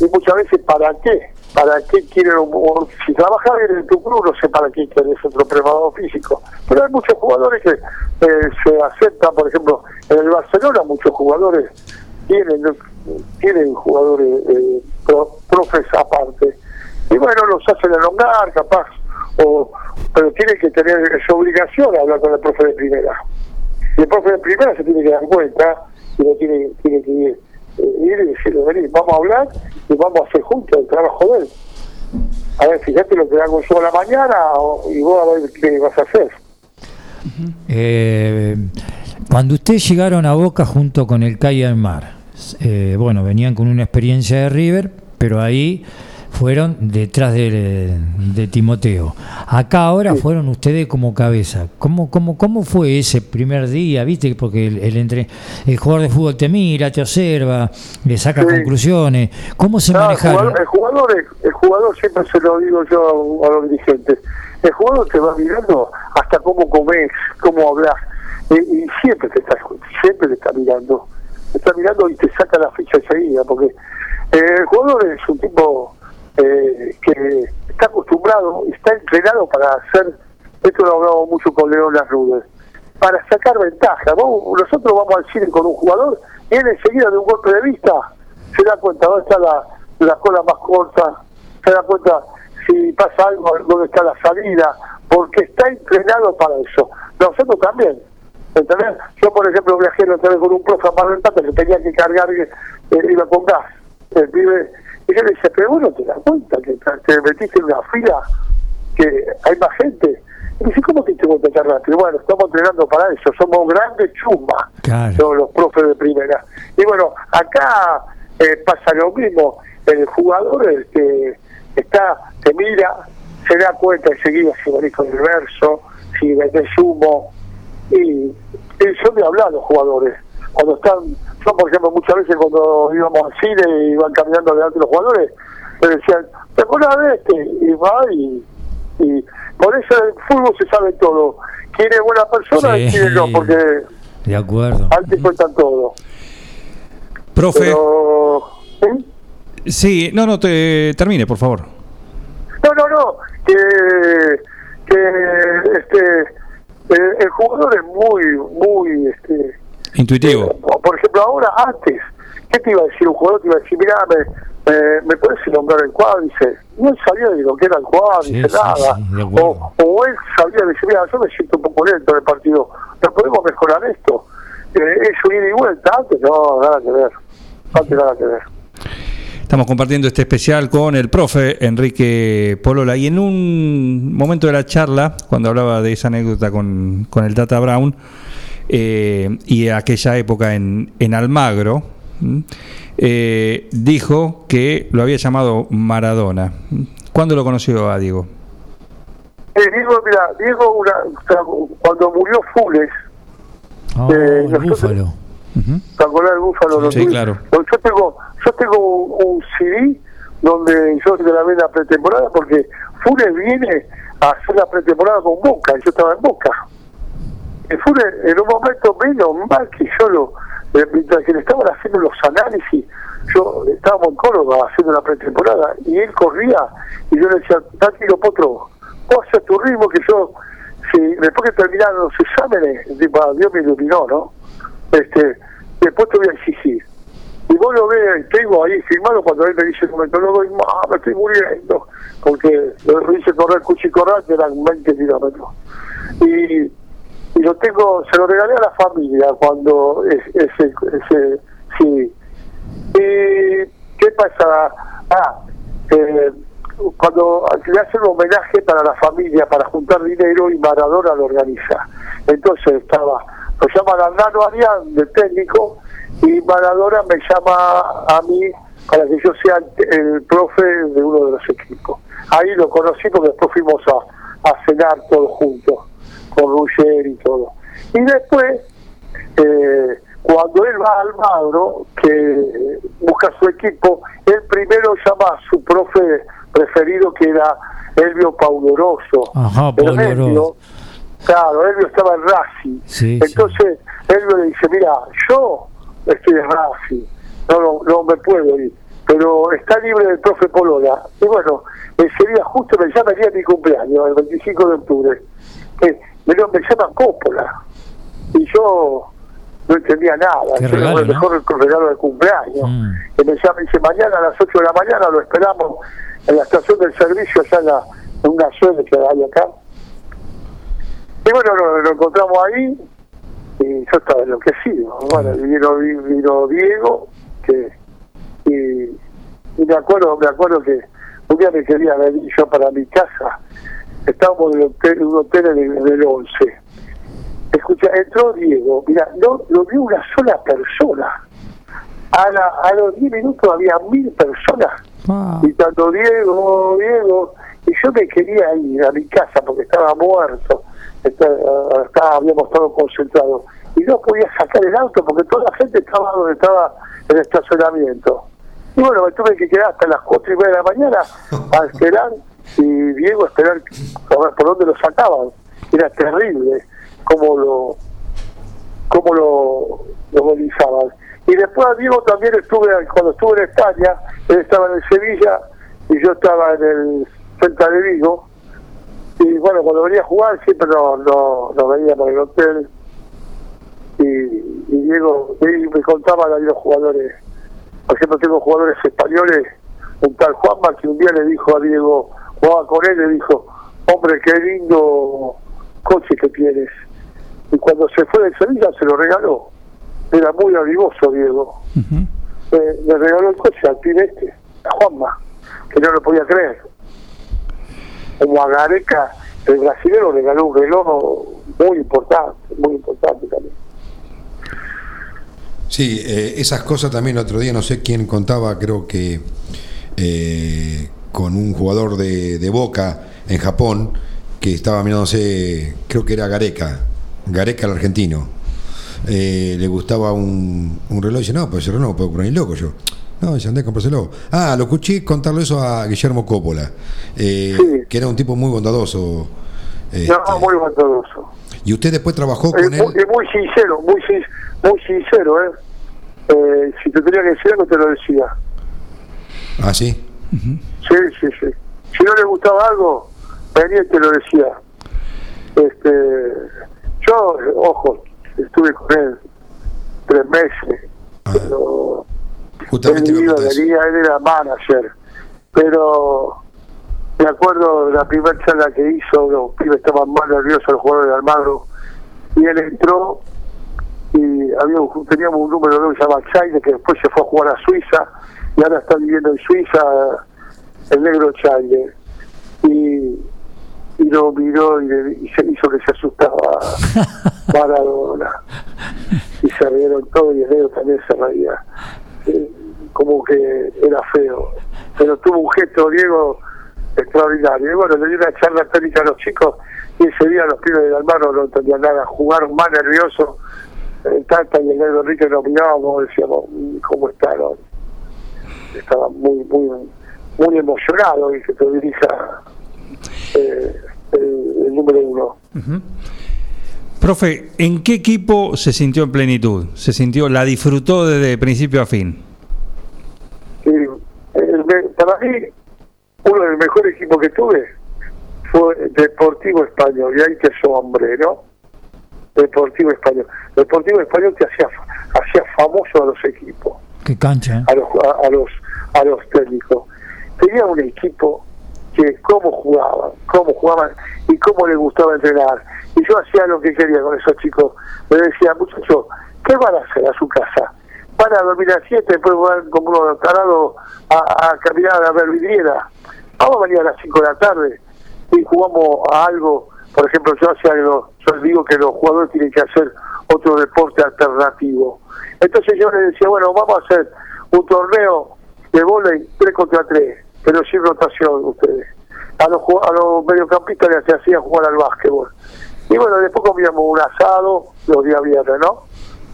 y muchas veces, ¿para qué? ¿Para qué quieren, un- si trabaja bien en tu club, no sé para qué querés otro preparador físico? Pero hay muchos jugadores que eh, se aceptan, por ejemplo, en el Barcelona muchos jugadores tienen tienen jugadores eh, pro- profes aparte. Y bueno, los hacen elongar, capaz, o, pero tienen que tener esa obligación hablar con el profe de primera. Y el profe de primera se tiene que dar cuenta y no tiene, tiene que ir, eh, ir y decirle, vení, vamos a hablar y vamos a hacer juntos el trabajo de él. A ver, fíjate lo que hago yo a la mañana y vos a ver qué vas a hacer. Eh, cuando ustedes llegaron a Boca junto con el Calle del Mar, eh, bueno, venían con una experiencia de River, pero ahí fueron detrás de, de Timoteo. Acá ahora fueron ustedes como cabeza. ¿Cómo, cómo, ¿Cómo fue ese primer día? ¿Viste? Porque el, el, entre, el jugador de fútbol te mira, te observa, le saca Sí. conclusiones. ¿Cómo se No, el, manejaron? jugador, el, jugador, el jugador siempre se lo digo yo a, los dirigentes. El jugador te va mirando hasta cómo comes, cómo hablas. Y, y siempre te está siempre te está mirando. Te está mirando y te saca la ficha enseguida. Porque eh, el jugador es un tipo eh, que está acostumbrado, está entrenado para hacer, esto lo hablamos mucho con León Rudes, para sacar ventaja. Vos- nosotros vamos al cine con un jugador y él enseguida de un golpe de vista se da cuenta dónde está la, la cola más corta, se da cuenta si pasa algo, dónde está la salida, porque está entrenado para eso. Nosotros también. ¿entendés? Yo, por ejemplo, viajé otra vez con un profe a Mar del que tenía que cargar, eh, iba con gas. El pibe, y yo le decía, pero vos no te das cuenta que te metiste en una fila que hay más gente. Y me dice, ¿cómo te tengo que cargar? Pero bueno, estamos entrenando para eso, somos grandes chumas, los, los profes de primera. Y bueno, acá eh, pasa lo mismo, el jugador el que está, te mira, se da cuenta enseguida si venís con el verso, si vendés humo, y, y yo me hablar los jugadores. Cuando están, yo por ejemplo muchas veces cuando íbamos al cine y iban caminando delante los jugadores, me decían, ¿te acuerdas de este? Y va y, y por eso el fútbol se sabe todo. ¿Quién es buena persona y quién no? Porque De acuerdo. antes cuentan todo. Profe. Pero, ¿sí? Sí, no, no, te termine, por favor. No, no, no, que, que este, el, el jugador es muy, muy, este, Intuitivo. por ejemplo, ahora, antes, ¿qué te iba a decir? Un jugador te iba a decir, mira, me, me, me puedes nombrar el cuádriceps. No él sabía de lo que era el cuádriceps, Sí, nada. sí, de o, o él sabía, decir, mira, yo me siento un poco lento en el partido, ¿no podemos mejorar esto? Eh, eso ida y vuelta, antes no, nada que ver. Antes nada que ver. Estamos compartiendo este especial con el profe Enrique Polola y en un momento de la charla, cuando hablaba de esa anécdota con, con el Tata Brown eh, y aquella época en, en Almagro, eh, dijo que lo había llamado Maradona. ¿Cuándo lo conoció a Diego? Eh, Diego, mira, Diego, una, o sea, cuando murió Fules, Oh, Eh, el nosotros- búfalo. ¿te acordás del Búfalo? Sí, Luis? claro. Yo tengo, yo tengo un, un CD donde yo grabé la pretemporada porque Funes viene a hacer la pretemporada con Boca, y yo estaba en Boca. Y Funes, en un momento menos mal que yo lo, eh, mientras que le estaban haciendo los análisis, yo estábamos en Córdoba haciendo la pretemporada y él corría y yo le decía, tranquilo Potro, vos haces tu ritmo que yo, si después que terminaron los exámenes, Dios me iluminó, ¿no? Este, después te voy a exigir. Y vos lo ves, tengo ahí firmado cuando él me dice, doy más, me estoy muriendo, porque lo hice correr Cuchicorral, que eran 20 kilómetros. Y, y lo tengo, se lo regalé a la familia cuando es- ese, ese, sí. ¿Y qué pasa? Ah, eh, cuando le hacen un homenaje para la familia, para juntar dinero y Maradona lo organiza. Entonces estaba, lo llaman a Arián, de técnico, y Maradona me llama a mí para que yo sea el profe de uno de los equipos. Ahí lo conocí porque después fuimos a, a cenar todos juntos, con Ruger y todo. Y después, eh, cuando él va al Magro, que busca su equipo, él primero llama a su profe preferido, que era Elvio Pauloroso. Ajá, Pauloroso. Claro, Elvio estaba en Racing. Sí, Entonces, Elvio le dice, mira, yo estoy en Racing, no, no, no me puedo ir, pero está libre el profe Polola. Y bueno, ese día justo me llama el día de mi cumpleaños, el 25 de octubre, que me, lo- me llama Coppola. Y yo no entendía nada, Qué regalo, el ¿no? mejor regalo de cumpleaños. Mm. Y me llama y dice, mañana a las 8 de la mañana lo esperamos en la estación del servicio, allá en, la, en una suele que hay acá. Y bueno, lo, lo encontramos ahí y yo estaba enloquecido. Bueno, vino, vino Diego, que y, y me acuerdo, me acuerdo que un día me quería venir yo para mi casa. Estábamos en, el hotel, un hotel en el, del 11. Escucha, entró Diego, mira, no lo vio una sola persona. A, la, a los 10 minutos había mil personas Ah, y tanto Diego, Diego, y yo me quería ir a mi casa porque estaba muerto, estaba, estaba- habíamos estado concentrados, y no podía sacar el auto porque toda la gente estaba donde estaba el estacionamiento. Y bueno, me tuve que quedar hasta las cuatro y media de la mañana a esperar, y Diego a esperar a ver por dónde lo sacaban. Era terrible cómo lo cómo lo, lo. Y después a Diego también estuve, cuando estuve en España, él estaba en el Sevilla y yo estaba en el Celta de Vigo. Y bueno, cuando venía a jugar siempre nos no, nos veíamos en el hotel. Y, Diego y me contaban ahí los jugadores. Por ejemplo, tengo jugadores españoles, un tal Juanma que un día le dijo a Diego, jugaba con él, le dijo, hombre, qué lindo coche que tienes. Y cuando se fue de Sevilla se lo regaló. Era muy avivoso, Diego. Eh, le regaló el coche al pibe este, a Juanma, que no lo podía creer. Como a Gareca, el brasileño regaló un reloj muy importante, muy importante también. Sí, eh, esas cosas también el otro día, no sé quién contaba, creo que eh, con un jugador de, de Boca en Japón, que estaba mirándose, creo que era Gareca, Gareca el argentino. Eh, le gustaba un, un reloj y dice, no, pues reloj no puedo comprar ni loco yo. No, dice, andé, comprárselo. Ah, lo escuché contarlo eso a Guillermo Coppola, eh, que era un tipo muy bondadoso. este, No, muy bondadoso. y usted después trabajó con él. muy, es muy sincero, muy, muy sincero, ¿eh? Eh, Si te tenía que decir algo, te lo decía. Ah, sí. Sí, sí, sí. Si no le gustaba algo, venía y te lo decía. Este, yo, ojo, estuve con él tres meses, pero Justamente él iba venía, él era manager, pero me acuerdo de la primera charla que hizo, los pibes estaban más nerviosos los jugadores de Almagro, y él entró y había un- teníamos un número que se llama Chaine, que después se fue a jugar a Suiza, y ahora está viviendo en Suiza el negro Chaine. Y, y lo miró y, le- y se hizo que se asustaba Maradona. Y se rieron todos y el negro también se reía. Eh, como que era feo. Pero tuvo un gesto, Diego, extraordinario. Y bueno, le di una charla técnica a los chicos y ese día los pibes del Almagro no entendían nada. Jugaron más nerviosos. El Tata y el negro Enrique nos mirábamos decíamos, "Mm, ¿cómo están? Estaba muy, muy, muy emocionado y que te dirija eh, el, el número uno. Profe, ¿en qué equipo se sintió en plenitud? ¿Se sintió, la disfrutó desde principio a fin? Sí, el me- para mí, uno de los mejores equipos que tuve fue Deportivo Español, y ahí que es hombre, ¿no? Deportivo Español. Deportivo Español te hacía, hacía famoso a los equipos, Qué cancha, ¿eh? a los, a, a los, a los técnicos. Tenía un equipo que cómo jugaban, cómo jugaban y cómo les gustaba entrenar. Y yo hacía lo que quería con esos chicos. Me decía, muchachos, ¿qué van a hacer a su casa? Van a dormir a 7, después van como unos tarados a, a caminar a ver vidriera. Vamos a venir a las 5 de la tarde y jugamos a algo. Por ejemplo, yo hacía algo, yo digo que los jugadores tienen que hacer otro deporte alternativo. Entonces yo les decía, bueno, vamos a hacer un torneo de volei 3 contra 3, pero sin rotación ustedes. A los, a los mediocampistas les hacía jugar al básquetbol. Y bueno, después comíamos un asado los días viernes, ¿no?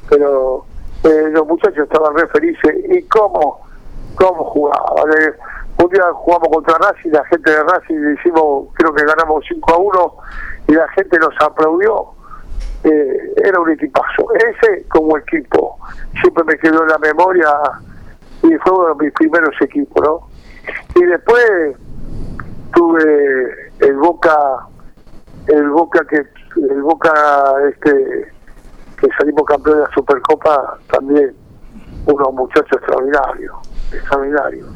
Pero eh, los muchachos estaban re felices. ¿Y cómo? ¿Cómo jugaban? Eh, un día jugamos contra Racing, la gente de Racing hicimos, creo que ganamos 5 a 1 y la gente nos aplaudió. Eh, era un equipazo. Ese como equipo siempre me quedó en la memoria y fue uno de mis primeros equipos, ¿no? Y después tuve el Boca, el Boca que el Boca este que salimos campeón de la Supercopa también unos muchachos extraordinarios, extraordinarios.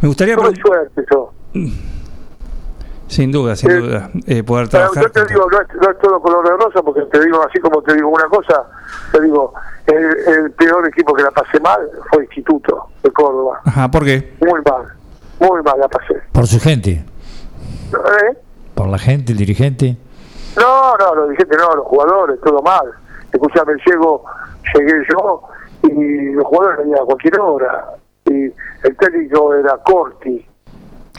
Me gustaría, Tuve suerte yo. sin duda, sin Eh, duda, eh, poder trabajar. yo te digo, no es, no es todo color de rosa, porque te digo, así como te digo una cosa, te digo, el, el peor equipo que la pasé mal fue Instituto de Córdoba. Ajá, ¿por qué? Muy mal, muy mal la pasé. Por su gente, ¿Eh? por la gente, el dirigente. No, no, los dirigentes no, los jugadores, todo mal. Escuchame, llego, llegué yo y los jugadores venían a cualquier hora. Y el técnico era Corti.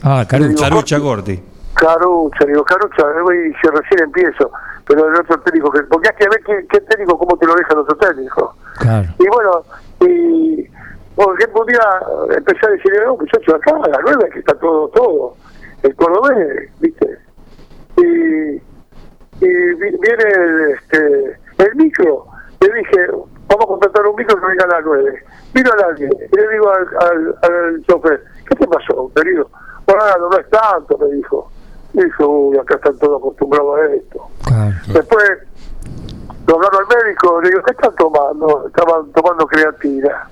Ah, Carucha. Carucha Corti. Carucha, digo, Carucha, y si recién empiezo, pero el otro técnico, que, porque hay que ver qué, qué técnico, cómo te lo deja el otro técnico. Claro. Y bueno, y por ejemplo, un día empecé a decirle, no, muchachos, acá a las nueve que está todo, todo, el cordobés, ¿viste? Y, y vi- viene el, este, el micro, le dije, vamos a contratar un micro que venga a las nueve. Vino a alguien, y le digo al, al, al chofer, ¿qué te pasó, querido? Bueno, no es tanto, me dijo. Y dijo, uy, acá están todos acostumbrados a esto. Claro. Después lo agarro al médico, le digo, ¿qué están tomando? Estaban tomando creatina.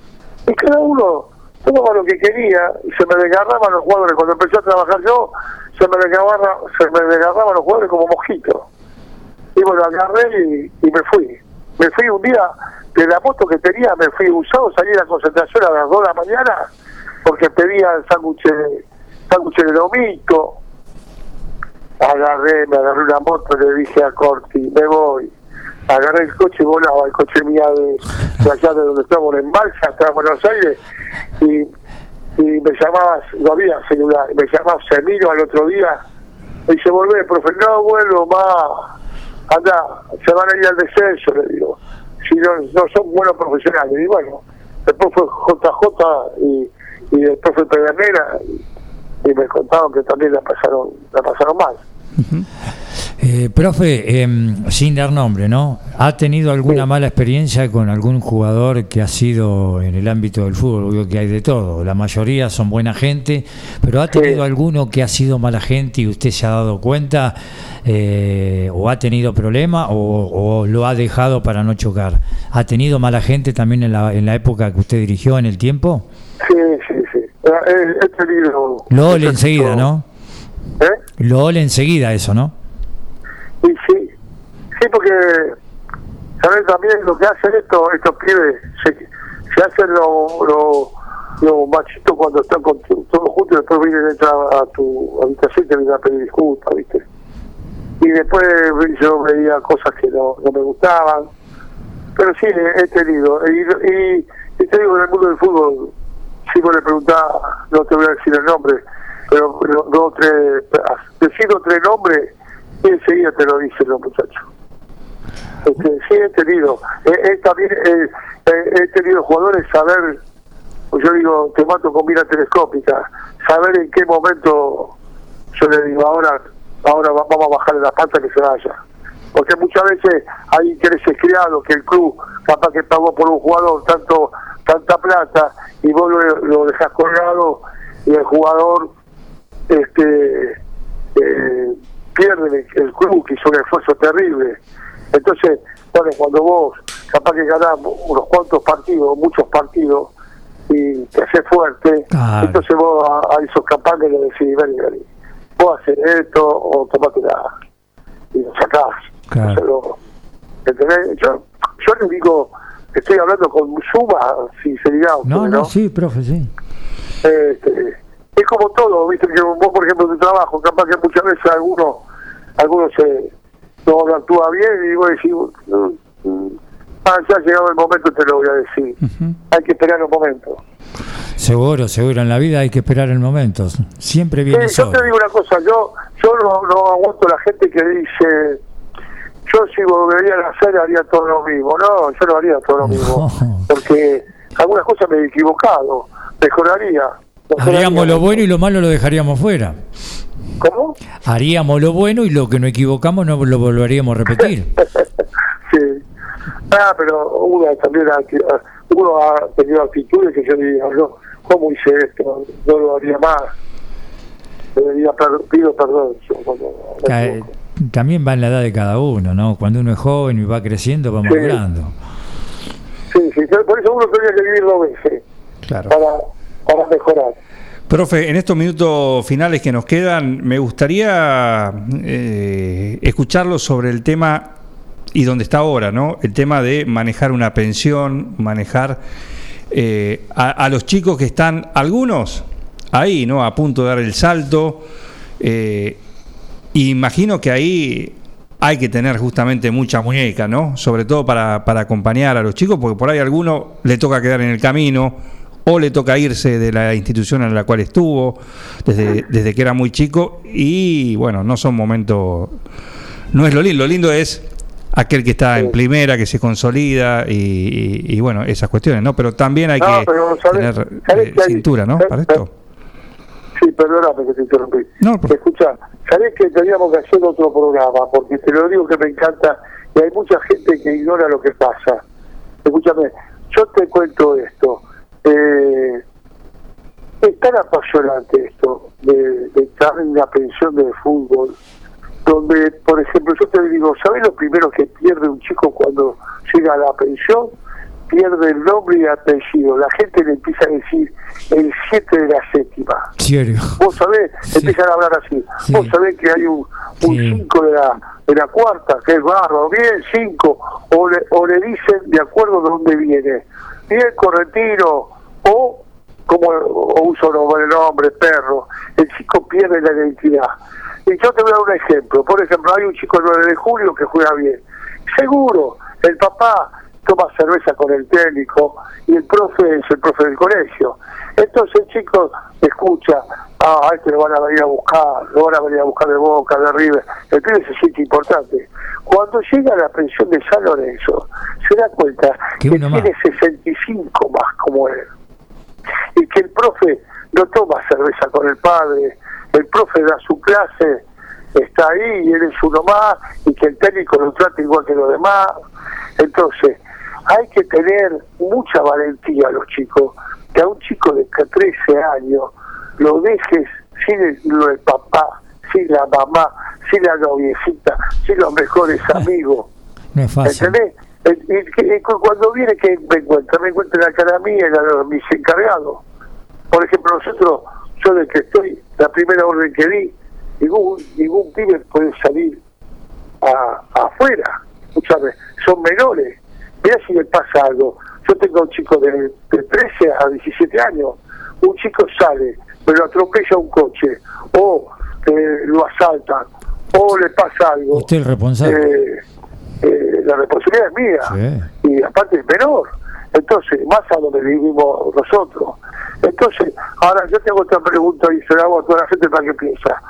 Y cada uno tomaba lo que quería y se me desgarraban los jugadores. Cuando empecé a trabajar yo, se me desgarraba, se me desgarraban los jugadores como mosquitos. Y bueno, agarré y, y me fui. Me fui un día de la moto que tenía, me fui usado, salí a la concentración a las 2 de la mañana porque pedía el sándwich sándwich de lomito. Agarré, me agarré una moto, le dije a Corti, me voy. Agarré el coche y volaba, el coche mía de, de allá de donde estamos en Balsa, hasta Buenos Aires, y, y me llamaba, no había celular, y me llamaba Semino al otro día, y dice, volvé, profe, no vuelvo más, anda, se van a ir al descenso, le digo, si no, no son buenos profesionales, y bueno, después fue JJ y, y después fue Pedernera, y, y me contaron que también la pasaron, la pasaron mal. Eh, profe, em, sin dar nombre, ¿no? ¿Ha tenido alguna mala experiencia con algún jugador que ha sido en el ámbito del fútbol? Obvio que hay de todo. La mayoría son buena gente, pero ¿ha tenido alguno que ha sido mala gente y usted se ha dado cuenta? eh, ¿O ha tenido problema o, o lo ha dejado para no chocar? ¿Ha tenido mala gente también en la, en la época que usted dirigió en el tiempo? Sí. Eh, He, tenido... Lo ole enseguida, ¿no? ¿Eh? Lo ole enseguida eso, ¿no? Y sí, sí, porque, ¿sabes también lo que hacen estos, estos pibes? Se, se hacen los lo, lo machitos cuando están con tu- todos juntos y después vienen a a tu habitación y te vienen a pedir disculpas, ¿viste? Y después yo veía cosas que no, no me gustaban. Pero sí, he, he tenido. Y, y, y te digo, en el mundo del fútbol, si vos le preguntás, no te voy a decir el nombre, pero, pero dos, tres, decir dos, tres nombres y enseguida te lo dicen los muchachos. Este, sí, he tenido. He también eh, he, he tenido jugadores saber, pues yo digo, te mato con mira telescópica, saber en qué momento yo le digo, ahora ahora va- vamos a bajarle la pata que se vaya. Porque muchas veces hay intereses creados que el club capaz que pagó por un jugador tanto tanta plata y vos lo, lo dejás colgado y el jugador este eh, pierde el, el club que hizo un esfuerzo terrible. Entonces, bueno, cuando vos capaz que ganás unos cuantos partidos, muchos partidos, y te haces fuerte, Claro. entonces vos a, a esos campanes le decís, vení, vení, vos haces esto o tomate la y lo sacás. Claro. Lo- ¿entendés? Yo, yo le digo, estoy hablando con suma sinceridad. No, ustedes, no, sí, profe, sí. este, es como todo, viste que vos por ejemplo tu trabajo, capaz que muchas veces alguno, alguno se no no actúa bien y vos decís, "Mm, ah, ya ha llegado el momento te lo voy a decir. Hay que esperar un momento. Seguro, seguro. En la vida hay que esperar el momento. Siempre viene Sí, yo te digo una cosa, yo yo no, no aguanto la gente que dice, yo si volvería a hacer haría todo lo mismo. No, yo no haría todo lo mismo, porque algunas cosas me he equivocado, mejoraría. mejoraría. Haríamos lo bueno y lo malo lo dejaríamos fuera. ¿Cómo? Haríamos lo bueno y lo que no equivocamos no lo volveríamos a repetir. Sí. Ah, pero uno también ha, uno ha tenido actitudes que yo diría, no, ¿cómo hice esto? No lo haría más. Debería pido perdón. yo cuando. También va en la edad de cada uno, ¿no? Cuando uno es joven y va creciendo, va madurando. Sí, sí, yo- por eso uno tenía que vivir dos veces Claro. para, para mejorar. Profe, en estos minutos finales que nos quedan, me gustaría eh, escucharlo sobre el tema y donde está ahora, ¿no? El tema de manejar una pensión, manejar eh, a, a los chicos que están, algunos ahí, ¿no? A punto de dar el salto. eh, imagino que ahí hay que tener justamente mucha muñeca, ¿no? Sobre todo para, para acompañar a los chicos, porque por ahí a alguno le toca quedar en el camino o le toca irse de la institución en la cual estuvo desde, desde que era muy chico y bueno, no son momentos, no es lo lindo, lo lindo es aquel que está en primera, que se consolida y, y- y, bueno, esas cuestiones, ¿no? Pero también hay No, que pero ¿sabes- tener sabes eh, que hay- cintura, ¿no? Para esto. Sí, perdóname que te interrumpí. No, por- Escucha, ¿sabés que teníamos que hacer otro programa? Porque te lo digo que me encanta y hay mucha gente que ignora lo que pasa. Escúchame, yo te cuento esto. Eh, es tan apasionante esto de, de estar en la pensión de fútbol, donde, por ejemplo, yo te digo, ¿sabes lo primero que pierde un chico cuando llega a la pensión? Pierde el nombre y apellido. La gente le empieza a decir el 7 de la séptima. Serio. Vos sabés, Sí. empiezan a hablar así. Sí. Vos sabés que hay un 5 de, la, de la cuarta, que es barro, bien 5, o le, o le dicen de acuerdo de dónde viene. Bien correntino, o como o un sobrenombre, perro. El chico pierde la identidad. Y yo te voy a dar un ejemplo. Por ejemplo, hay un chico el 9 de julio que juega bien. Seguro, el papá toma cerveza con el técnico y el profe es el profe del colegio. Entonces el chico escucha, ah, a este lo van a venir a buscar, lo van a venir a buscar de Boca, de River. El pibe se siente importante. Cuando llega a la pensión de San Lorenzo, se da cuenta Que tiene 65 más como él y que el profe no toma cerveza con el padre, el profe da su clase, está ahí y él es uno más, y que el técnico lo trata igual que los demás. Entonces, hay que tener mucha valentía a los chicos, que a un chico de 13 años lo dejes sin el, lo del papá, sin la mamá, sin la noviecita, sin los mejores amigos. No es fácil. ¿Entendés? Y cuando viene que me encuentra, me encuentra la cara mía y la de mis encargados. Por ejemplo, nosotros, yo de que estoy, la primera orden que di, ningún, ningún pibe puede salir a, afuera. Escúchame, son menores. Mira si le pasa algo. Yo tengo un chico de, de 13 a 17 años. Un chico sale, me lo atropella un coche, o eh, lo asaltan, o le pasa algo. Usted es el responsable. Eh, eh, la responsabilidad es mía Sí. y aparte es menor. Entonces, más a donde vivimos nosotros. Entonces, ahora yo tengo otra pregunta y se la hago a toda la gente para que piensa.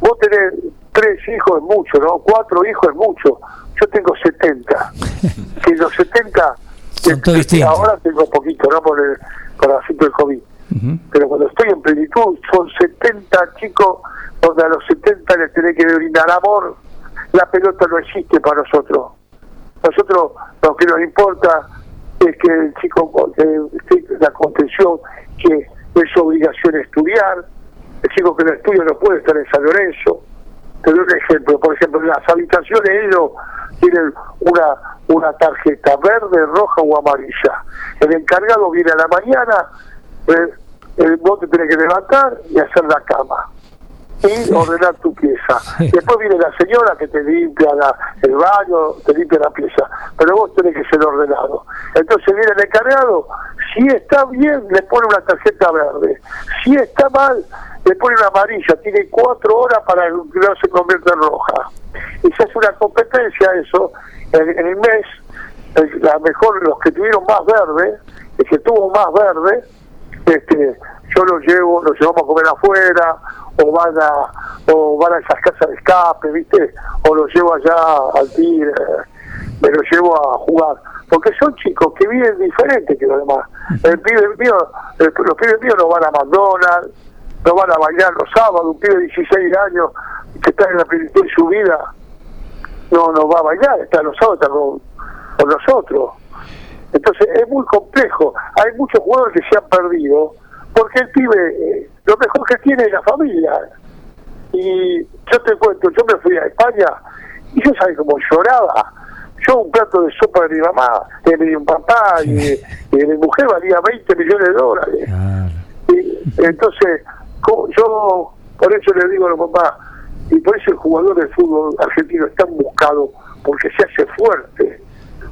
Vos tenés tres hijos es mucho, ¿no? Cuatro hijos es mucho. Yo tengo 70. que los 70, Son todos eh, distintos. ahora tengo poquito, ¿no? Por el, por el asunto del COVID. Pero cuando estoy en plenitud, son 70 chicos donde a los 70 les tenés que brindar amor. La pelota no existe para nosotros. Nosotros lo que nos importa es que el chico eh, la contención, que es su obligación estudiar. El chico que no estudia no puede estar en San Lorenzo. Te doy un ejemplo. Por ejemplo, en las habitaciones ellos tienen una, una tarjeta verde, roja o amarilla. El encargado viene a la mañana, eh, eh, vos te tenés que levantar y hacer la cama y ordenar tu pieza. Después viene la señora que te limpia la- el baño, te limpia la pieza, pero vos tenés que ser ordenado. Entonces viene el encargado, si está bien, le pone una tarjeta verde, si está mal, le pone una amarilla, tiene cuatro horas para que no se convierta en roja. Y se hace una competencia eso, en, el mes, la mejor, los que tuvieron más verde, el que tuvo más verde, este yo los llevo, los llevamos a comer afuera, o van a, o van a esas casas de escape, ¿viste? O los llevo allá al tigre, me los llevo a jugar. Porque son chicos que viven diferente que los demás. El pibe mío, el- los pibes míos no van a McDonald's, no van a bailar los sábados, un pibe de 16 años que está en la plenitud de su vida, no, no va a bailar, está los sábados está con, con nosotros. Entonces es muy complejo. Hay muchos jugadores que se han perdido porque el pibe eh, lo mejor que tiene es la familia. Y yo te cuento, yo me fui a España y yo sabía cómo lloraba. Yo un plato de sopa de mi mamá, de mi papá y, de- y de mi mujer valía 20 millones de dólares. Y, entonces, yo por eso le digo a los papás, y por eso el jugador del fútbol argentino es tan buscado, porque se hace fuerte.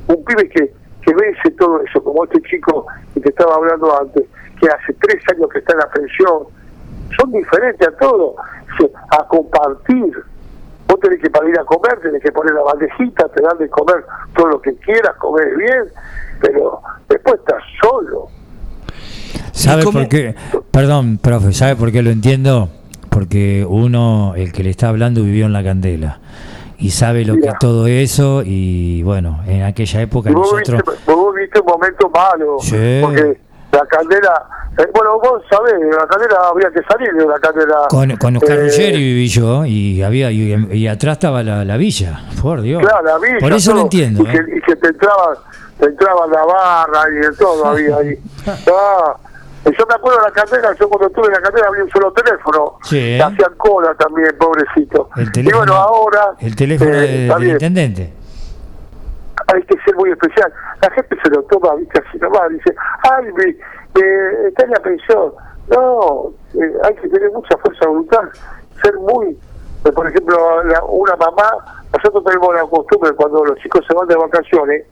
Un pibe que, que vence todo eso, como este chico que te estaba hablando antes, que hace tres años que está en la pensión, son diferentes a todo, a compartir. Vos tenés que para ir a comer, tenés que poner la bandejita, te dan de comer todo lo que quieras, comer bien, pero después estás solo. ¿Sabe por qué? Perdón, profe, ¿sabe por qué lo entiendo? Porque uno, el que le está hablando, vivió en la candela y sabe lo que es todo eso y bueno, en aquella época vos, nosotros... viste, vos viste un momento malo, Sí. porque la candela, eh, bueno, vos sabés, la candela habría que salir de la candela. Con, con Oscar Eh, Ruggeri viví yo y había y, y atrás estaba la, la villa, por Dios. Claro, la villa, por eso lo entiendo. Y ¿eh? que, y que te entraba, te entraba la barra y de todo había ahí. Ah, yo me acuerdo de la candela, yo cuando estuve en la candela había un solo teléfono. Sí. Hacían cola también, pobrecito. El y teléfono, bueno, ahora. el teléfono eh, de- del intendente. hay que ser muy especial. La gente se lo toma, viste, así nomás, dice, ay, me, me- está en la pensión. No, eh, hay que tener mucha fuerza de voluntad, ser muy, eh, por ejemplo, la- una mamá, nosotros tenemos la costumbre cuando los chicos se van de vacaciones,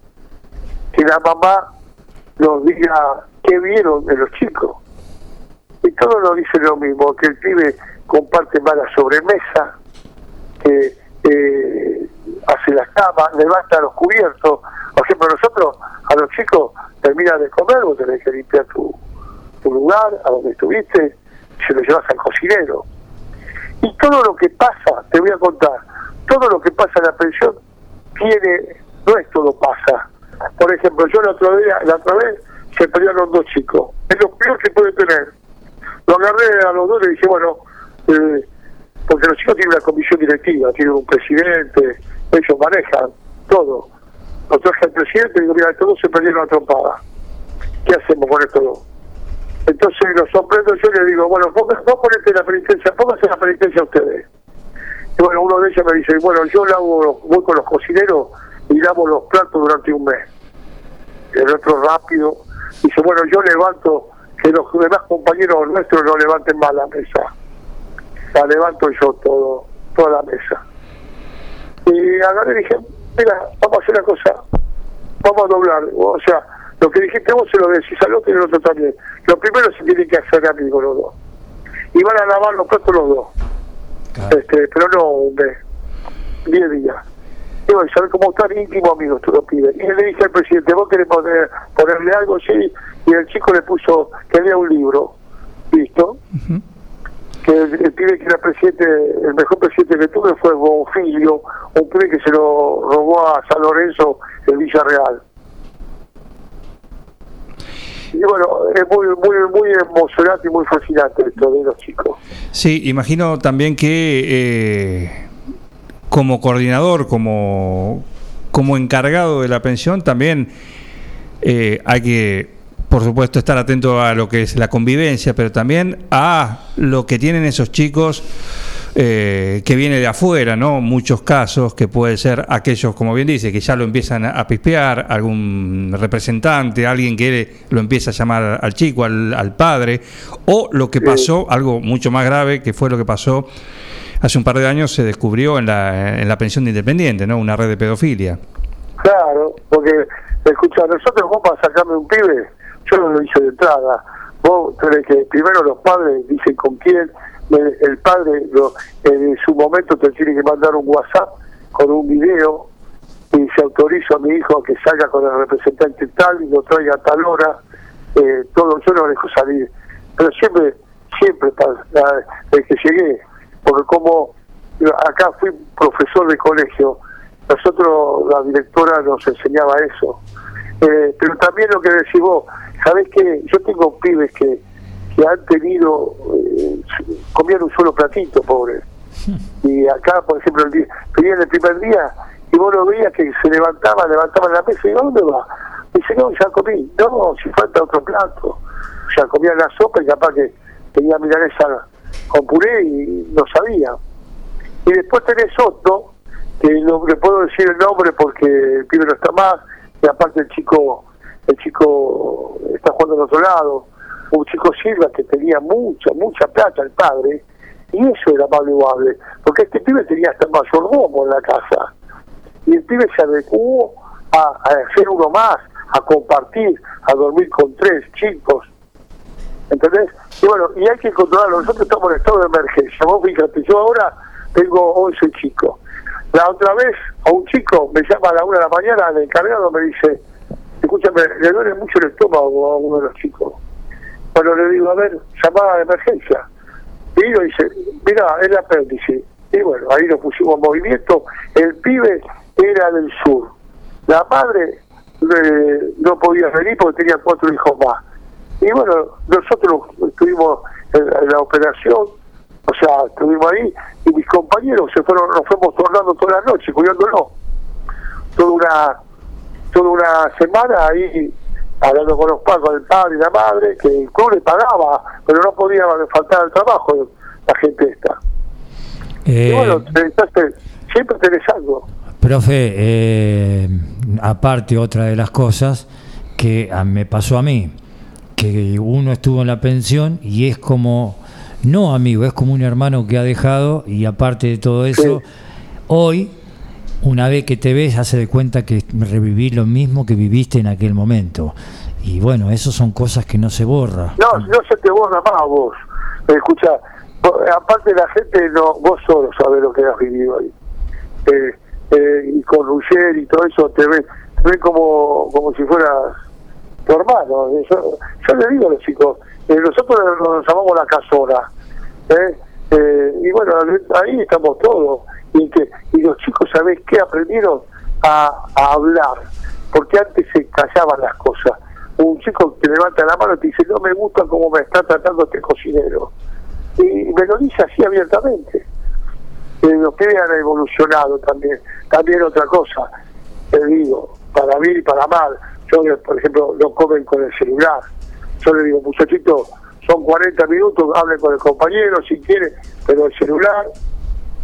que la mamá nos diga qué vieron de los chicos. Y todos nos dicen lo mismo, que el pibe comparte más la sobremesa, que eh, hace las camas, levanta los cubiertos. Por ejemplo, nosotros, a los chicos, terminan de comer, vos tenés que limpiar tu, tu lugar, a donde estuviste, se lo llevas al cocinero. Y todo lo que pasa, te voy a contar, todo lo que pasa en la pensión tiene, no es todo pasa. Por ejemplo, yo el otro día, la otra vez, se pelearon dos chicos. Es lo peor que puede tener. Lo agarré a los dos y le dije, bueno, eh, porque los chicos tienen una comisión directiva, tienen un presidente, ellos manejan todo. Lo traje al presidente y digo, mira, todos se perdieron a trompada. ¿Qué hacemos con esto dos? Entonces los sorprendo yo le digo, bueno, vos, vos ponete la penitencia, pónganse la penitencia ustedes. Y bueno, uno de ellos me dice, bueno, yo lavo, voy con los cocineros y lavo los platos durante un mes. El otro rápido dice, bueno, yo levanto, que los demás compañeros nuestros no levanten más la mesa. La levanto yo todo, toda la mesa. Y agarré y dije, mira, vamos a hacer una cosa, vamos a doblar. O sea, lo que dijiste vos se lo decís al otro y el otro también. Lo primero se tiene que hacer amigos los dos. Y van a lavar los platos los dos. Este, pero no un mes, 10 días. Y bueno, ¿sabes cómo están íntimos amigos tú lo pides? Y le dije al presidente, ¿vos querés poner, ponerle algo? Sí. Y el chico le puso, quería un libro. ¿Listo? que el, el pibe que era presidente, el mejor presidente que tuve fue Bonfilio, un pibe que se lo robó a San Lorenzo en Villarreal. Y bueno, es muy, muy, muy emocionante y muy fascinante esto de los chicos. Sí, imagino también que eh, como coordinador, como, como encargado de la pensión, también eh, hay que, por supuesto, estar atento a lo que es la convivencia, pero también a lo que tienen esos chicos eh, que viene de afuera, ¿no? Muchos casos que puede ser aquellos, como bien dice, que ya lo empiezan a, a pispear, algún representante, alguien que lo empieza a llamar al chico, al, al padre, o lo que pasó, algo mucho más grave, que fue lo que pasó hace un par de años, se descubrió en la, en la pensión de Independiente, ¿no? Una red de pedofilia. Claro, porque, escucha, nosotros vos para sacarme un pibe, yo no lo hice de entrada. Vos tenés que, primero los padres dicen con quién, el, padre lo- en su momento te tiene que mandar un WhatsApp con un video y se autoriza a mi hijo a que salga con el representante tal y lo traiga a tal hora, eh, todo, yo no lo dejo salir. Pero siempre, siempre, pa- la- desde que llegué, porque como acá fui profesor de colegio, nosotros, la directora nos enseñaba eso. Eh, pero también lo que decís vos, ¿sabés qué? Yo tengo pibes que, que han tenido, eh, comían un solo platito, pobre. Y acá, por ejemplo, el día, venían el primer día y vos lo veías que se levantaba, levantaba la mesa y digo, ¿dónde va? Dice, no, ya comí. No, si falta otro plato. O sea, comían la sopa y capaz que tenía milanesa con puré y no sabía. Y después tenés otro, que no le puedo decir el nombre porque el pibe no está más, y aparte el chico, el chico está jugando en otro lado, un chico Silva que tenía mucha, mucha plata el padre, y eso era más loable, porque este pibe tenía hasta mayordomo en la casa, y el pibe se adecuó a hacer uno más, a compartir, a dormir con tres chicos, ¿entendés? Y bueno, y hay que controlarlo, nosotros estamos en estado de emergencia, vos fíjate, yo ahora tengo 11 chicos, la otra vez a un chico me llama a la una de la mañana, el encargado me dice, escúchame, le duele mucho el estómago a uno de los chicos. Bueno, le digo, a ver, llamada de emergencia. Y lo dice, mira, el apéndice. Y bueno, ahí lo pusimos en movimiento. El pibe era del sur. La madre eh, no podía venir porque tenía cuatro hijos más. Y bueno, nosotros estuvimos en, en la operación, o sea, estuvimos ahí, y mis compañeros se fueron, nos fuimos tornando toda la noche, cuidándolo. Toda una, toda una semana ahí hablando con los pagos del padre y la madre, que el club le pagaba, pero no podía faltar al trabajo la gente esta. Eh, y bueno, entonces, siempre tenés algo. Profe, eh, aparte otra de las cosas que me pasó a mí, que uno estuvo en la pensión y es como, no amigo, es como un hermano que ha dejado y aparte de todo eso, hoy, una vez que te ves, hace de cuenta que reviví lo mismo que viviste en aquel momento. Y bueno, eso son cosas que no se borra. No, no se te borra más vos. Escucha, aparte la gente, no vos solo sabés lo que has vivido ahí. Eh, eh, y con Ruggeri y todo eso, te ven, te ven como, como si fueras tu hermano. Yo, le digo a los chicos, eh, nosotros nos llamamos la casona. ¿eh? Eh, y bueno, ahí estamos todos. Y, que, y los chicos, ¿sabés qué? Aprendieron a, hablar. Porque antes se callaban las cosas. Un chico que levanta la mano y te dice, no me gusta cómo me está tratando este cocinero. Y me lo dice así abiertamente. Eh, los pibes han evolucionado también. También otra cosa, te digo, para bien y para mal. Yo, por ejemplo, no comen con el celular. Yo le digo, muchachito, son 40 minutos, hablen con el compañero si quieren, pero el celular,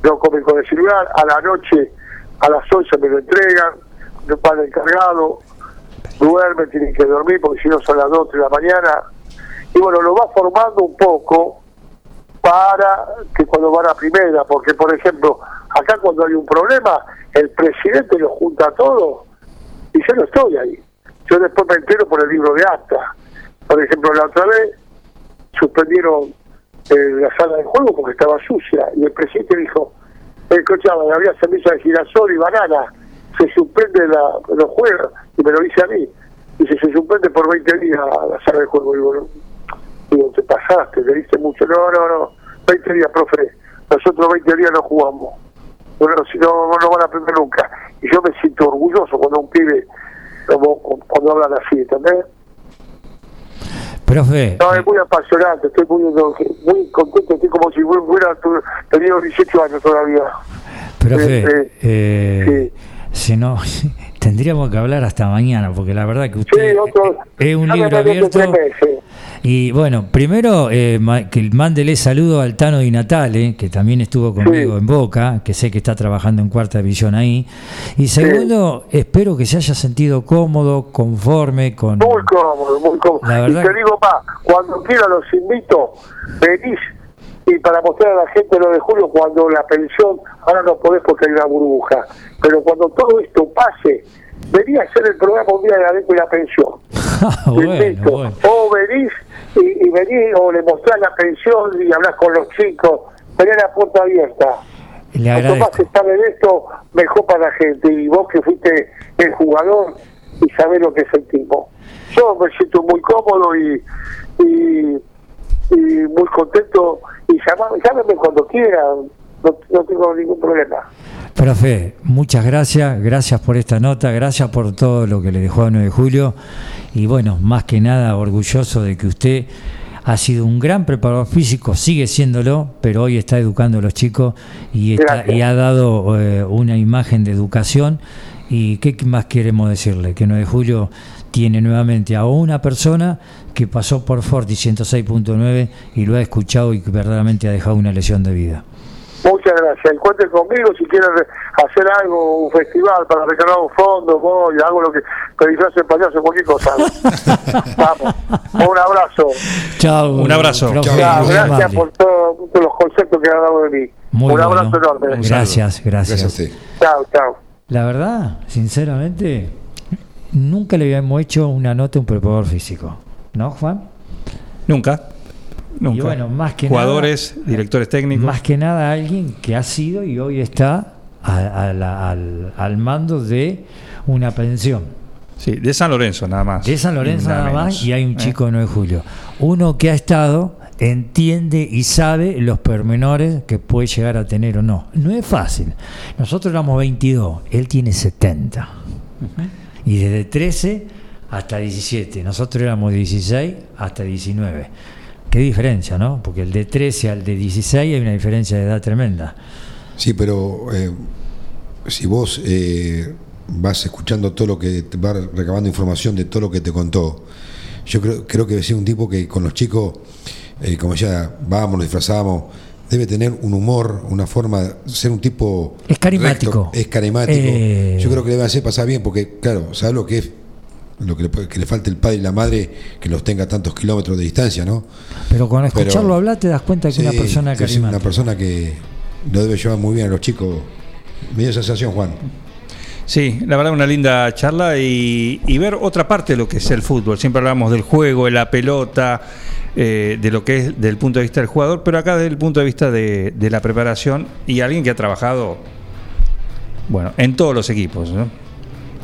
no comen con el celular. A la noche, a las 11 me lo entregan, van encargado, duermen, tienen que dormir porque si no son las 2 de la mañana. Y bueno, lo va formando un poco para que cuando van a primera, porque por ejemplo, acá cuando hay un problema, el presidente lo junta a todos y yo no estoy ahí. Yo después me entero por el libro de acta. Por ejemplo, la otra vez suspendieron eh, la sala de juego porque estaba sucia y el presidente dijo, escuchaba, había semilla de girasol y banana, se suspende la, los juegos, y me lo dice a mí, dice, se suspende por 20 días la sala de juego. Digo, no, digo, te pasaste, le dice mucho, no, no, no, 20 días, profe, nosotros 20 días no jugamos, bueno, si no, no van a aprender nunca. Y yo me siento orgulloso cuando un pibe, como, cuando hablan así, ¿entendés? Profe, No, es muy apasionante, estoy muy, muy contento, estoy como si hubiera tu- tenido 18 años todavía. profe, eh, eh, si no, tendríamos que hablar hasta mañana, porque la verdad que usted Sí, otro, es un libro abierto. tres meses. Y bueno, primero eh, que mándele saludo al Tano Di Natale, que también estuvo conmigo en Boca, que sé que está trabajando en cuarta división ahí. Y segundo, espero que se haya sentido cómodo, conforme con... Muy cómodo, muy cómodo. La Y verdad te digo más, cuando quiera los invito, venís y para mostrar a la gente lo de Julio, cuando la pensión, ahora no podés porque hay una burbuja, pero cuando todo esto pase, vení a hacer el programa un día de adentro y la pensión. Bueno, bueno. O venís y, y venís o le mostrás la pensión y hablas con los chicos, tenés la puerta abierta. Le Cuanto más se sabe de esto, mejor para la gente. Y vos que fuiste el jugador y sabés lo que sentimos. Yo me siento muy cómodo y, y, y muy contento. Y llamame, llámeme cuando quieran, no, no tengo ningún problema. Profe, muchas gracias, gracias por esta nota, gracias por todo lo que le dejó a 9 de julio y bueno, más que nada orgulloso de que usted ha sido un gran preparador físico, sigue siéndolo, pero hoy está educando a los chicos y, está- y ha dado eh, una imagen de educación y qué más queremos decirle, que 9 de julio tiene nuevamente a una persona que pasó por Forti 106.9 y lo ha escuchado y que verdaderamente ha dejado una lesión de vida. Muchas gracias. Y cuenten conmigo si quieren re- hacer algo, un festival para recargar un fondo, voy, hago lo que. De payaso, cualquier cosa. Vamos. Un abrazo. Chao. Un abrazo. profe, Chao, muy gracias por todo- todos los conceptos que ha dado de mí. Muy un abrazo enorme. Gracias, gracias. Gracias a usted. Chao, chao. La verdad, sinceramente, nunca le habíamos hecho una nota a un preparador físico. ¿No, Juan? Nunca. Nunca. Y bueno, más que Jugadores, directores técnicos. Más que nada alguien que ha sido y hoy está a- a la- al, al mando de una pensión. Sí, de San Lorenzo nada más. De San Lorenzo Nada nada más y hay un Eh. chico de 9 de julio. Uno que ha estado, entiende y sabe los pormenores que puede llegar a tener o no. No es fácil. Nosotros éramos 22, él tiene 70. Y desde 13 hasta 17. Nosotros éramos 16 hasta 19. Qué diferencia, ¿no? Porque el de 13 al de 16 hay una diferencia de edad tremenda. Sí, pero eh, si vos eh, vas escuchando todo lo que te va recabando información de todo lo que te contó, yo creo, creo que es un tipo que con los chicos, eh, como ya vamos, nos disfrazamos debe tener un humor, una forma, ser un tipo. Es carismático. recto, es carismático. Eh. Yo creo que le va a hacer pasar bien, porque, claro, ¿sabes lo que es? Lo que le, puede- que le falta el padre y la madre que los tenga a tantos kilómetros de distancia, ¿no? Pero con Pero- escucharlo hablar te das cuenta que es una Sí, persona es una persona que lo debe llevar muy bien a los chicos. Me dio esa sensación, Juan. Sí, la verdad una linda charla y, y ver otra parte de lo que es el fútbol. Siempre hablamos del juego, de la pelota, eh, de lo que es del punto de vista del jugador, pero acá desde el punto de vista de, de la preparación y alguien que ha trabajado, bueno, en todos los equipos, ¿no?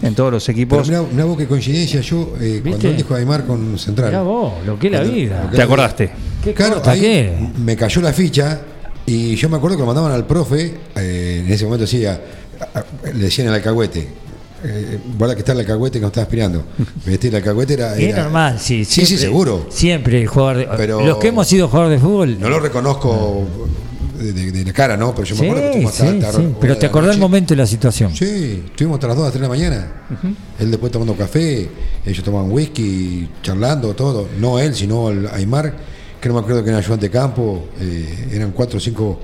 En todos los Pero equipos. mirá, mirá vos qué coincidencia, yo eh, cuando él dijo Aymar con Central. Mirá vos, lo que es la Cuando- vida. ¿Te acordaste? ¿Qué Claro, ahí qué? me cayó la ficha y yo me acuerdo que lo mandaban al profe, eh, en ese momento decía, le decían al alcahuete, eh, guarda que está el alcahuete que nos está aspirando. Vestir el alcahuete era, Es normal, sí. Sí, sí, siempre- seguro. Siempre el jugador de- Pero- Los que hemos sido jugadores de fútbol. No lo reconozco de, de- de la cara, ¿no? Pero yo me sí, acuerdo que estuvimos hasta- hasta Pero te acordás el momento de la situación. Sí, estuvimos hasta las 2 a las 3 de la mañana. Él después tomando café, ellos tomaban whisky, charlando, todo. No él, sino el Aymar, que no me acuerdo que era ayudante de campo. eh, eran cuatro o cinco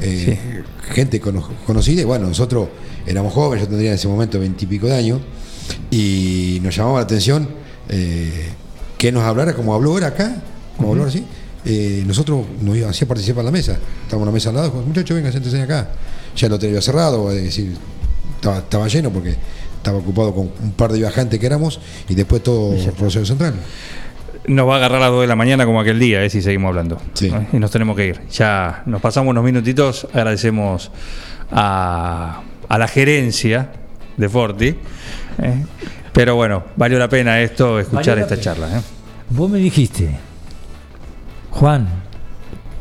eh, gente cono- conocida. Y bueno, nosotros éramos jóvenes, yo tendría en ese momento veintipico de años. Y nos llamaba la atención eh, que nos hablara como habló ahora acá, como habló así. Eh, nosotros nos hacía participar en la mesa. Estábamos en la mesa al lado, muchachos, vengan, siéntense acá. Ya el hotel había cerrado, es decir, estaba, estaba lleno porque estaba ocupado con un par de viajantes que éramos y después todo Rosario Central. Nos va a agarrar a las 2 de la mañana como aquel día, eh, si seguimos hablando. Sí. ¿no? Y nos tenemos que ir. Ya nos pasamos unos minutitos. Agradecemos a, a la gerencia de Forti. eh. Pero bueno, valió la pena esto, escuchar esta pena. charla. eh. Vos me dijiste, Juan,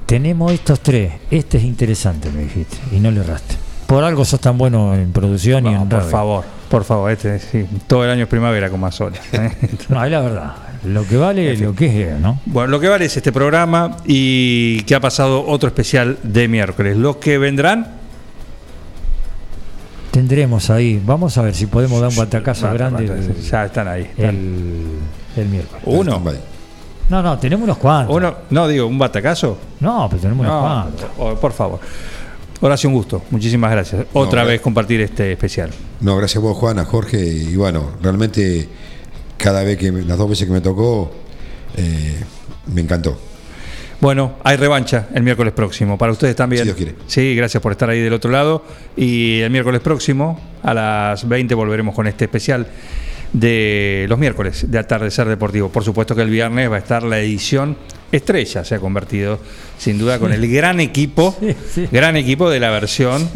tenemos estos tres. Este es interesante, me dijiste. Y no le erraste. Por algo sos tan bueno en producción y en por radio. favor, por favor, este, sí, todo el año es primavera con más sol. ¿eh? No, es la verdad. Lo que vale es lo que es, ¿no? Bueno, lo que vale es este programa y que ha pasado otro especial de miércoles. Los que vendrán, Tendremos ahí. Vamos a ver si podemos dar un batacazo grande ya están ahí. están. el, el miércoles. uno. No, no, tenemos unos cuantos. uno, no digo, un batacazo. No, pero tenemos unos No, cuantos. oh, por favor. Horacio, un gusto. Muchísimas gracias. Otra No, vez compartir este especial. No, gracias a vos, Juan, a Jorge. Y bueno, realmente cada vez que me- las dos veces que me tocó, eh, me encantó. Bueno, hay revancha el miércoles próximo. Para ustedes también. Si Dios quiere. Sí, gracias por estar ahí del otro lado. Y el miércoles próximo, a las 20, volveremos con este especial de los miércoles de Atardecer Deportivo. Por supuesto que el viernes va a estar la edición estrella, se ha convertido sin duda con el gran equipo, Sí, sí. gran equipo de la versión,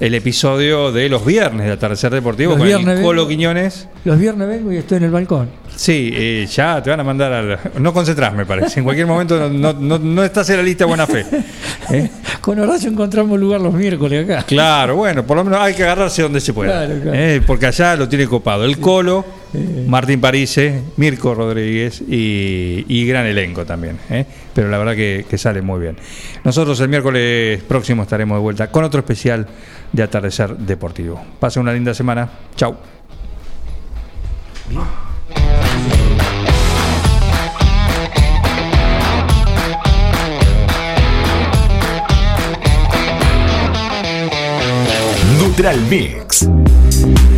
el episodio de los viernes de Atardecer Deportivo Los con viernes el Colo vengo. Quiñones. Los viernes vengo y estoy en el balcón. Sí, eh, ya te van a mandar al... No concentrás, me parece. En cualquier momento no, no- no- no estás en la lista de buena fe. ¿Eh? Con Horacio encontramos lugar los miércoles acá. Claro, bueno, por lo menos hay que agarrarse donde se pueda. Claro, claro. ¿eh? Porque allá lo tiene copado. El Colo, Martín Parise, Mirko Rodríguez y, y gran elenco también. ¿eh? Pero la verdad que, que sale muy bien. Nosotros el miércoles próximo estaremos de vuelta con otro especial de Atardecer Deportivo. Pase una linda semana. Chau. Neutral Mix.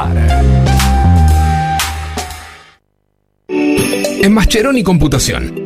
www.nutralmix.com.ar. En Mascheroni Computación,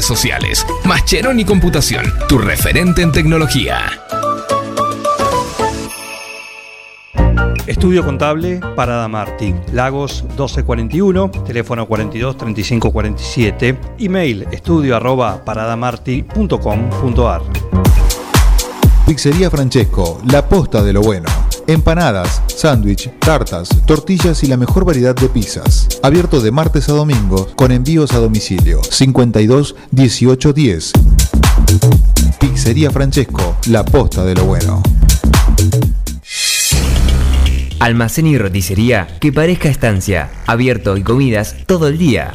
redes sociales. Mascheroni Computación, tu referente en tecnología. Estudio Contable Parada Martí, Lagos 1241, teléfono 42 35 47, email estudio arroba Pizzería Francesco, la posta de lo bueno Empanadas, sándwich, tartas, tortillas y la mejor variedad de pizzas. Abierto de martes a domingo con envíos a domicilio. 52 18 10. Pizzería Francesco, la posta de lo bueno. Almacén y roticería que parezca estancia. Abierto y comidas todo el día.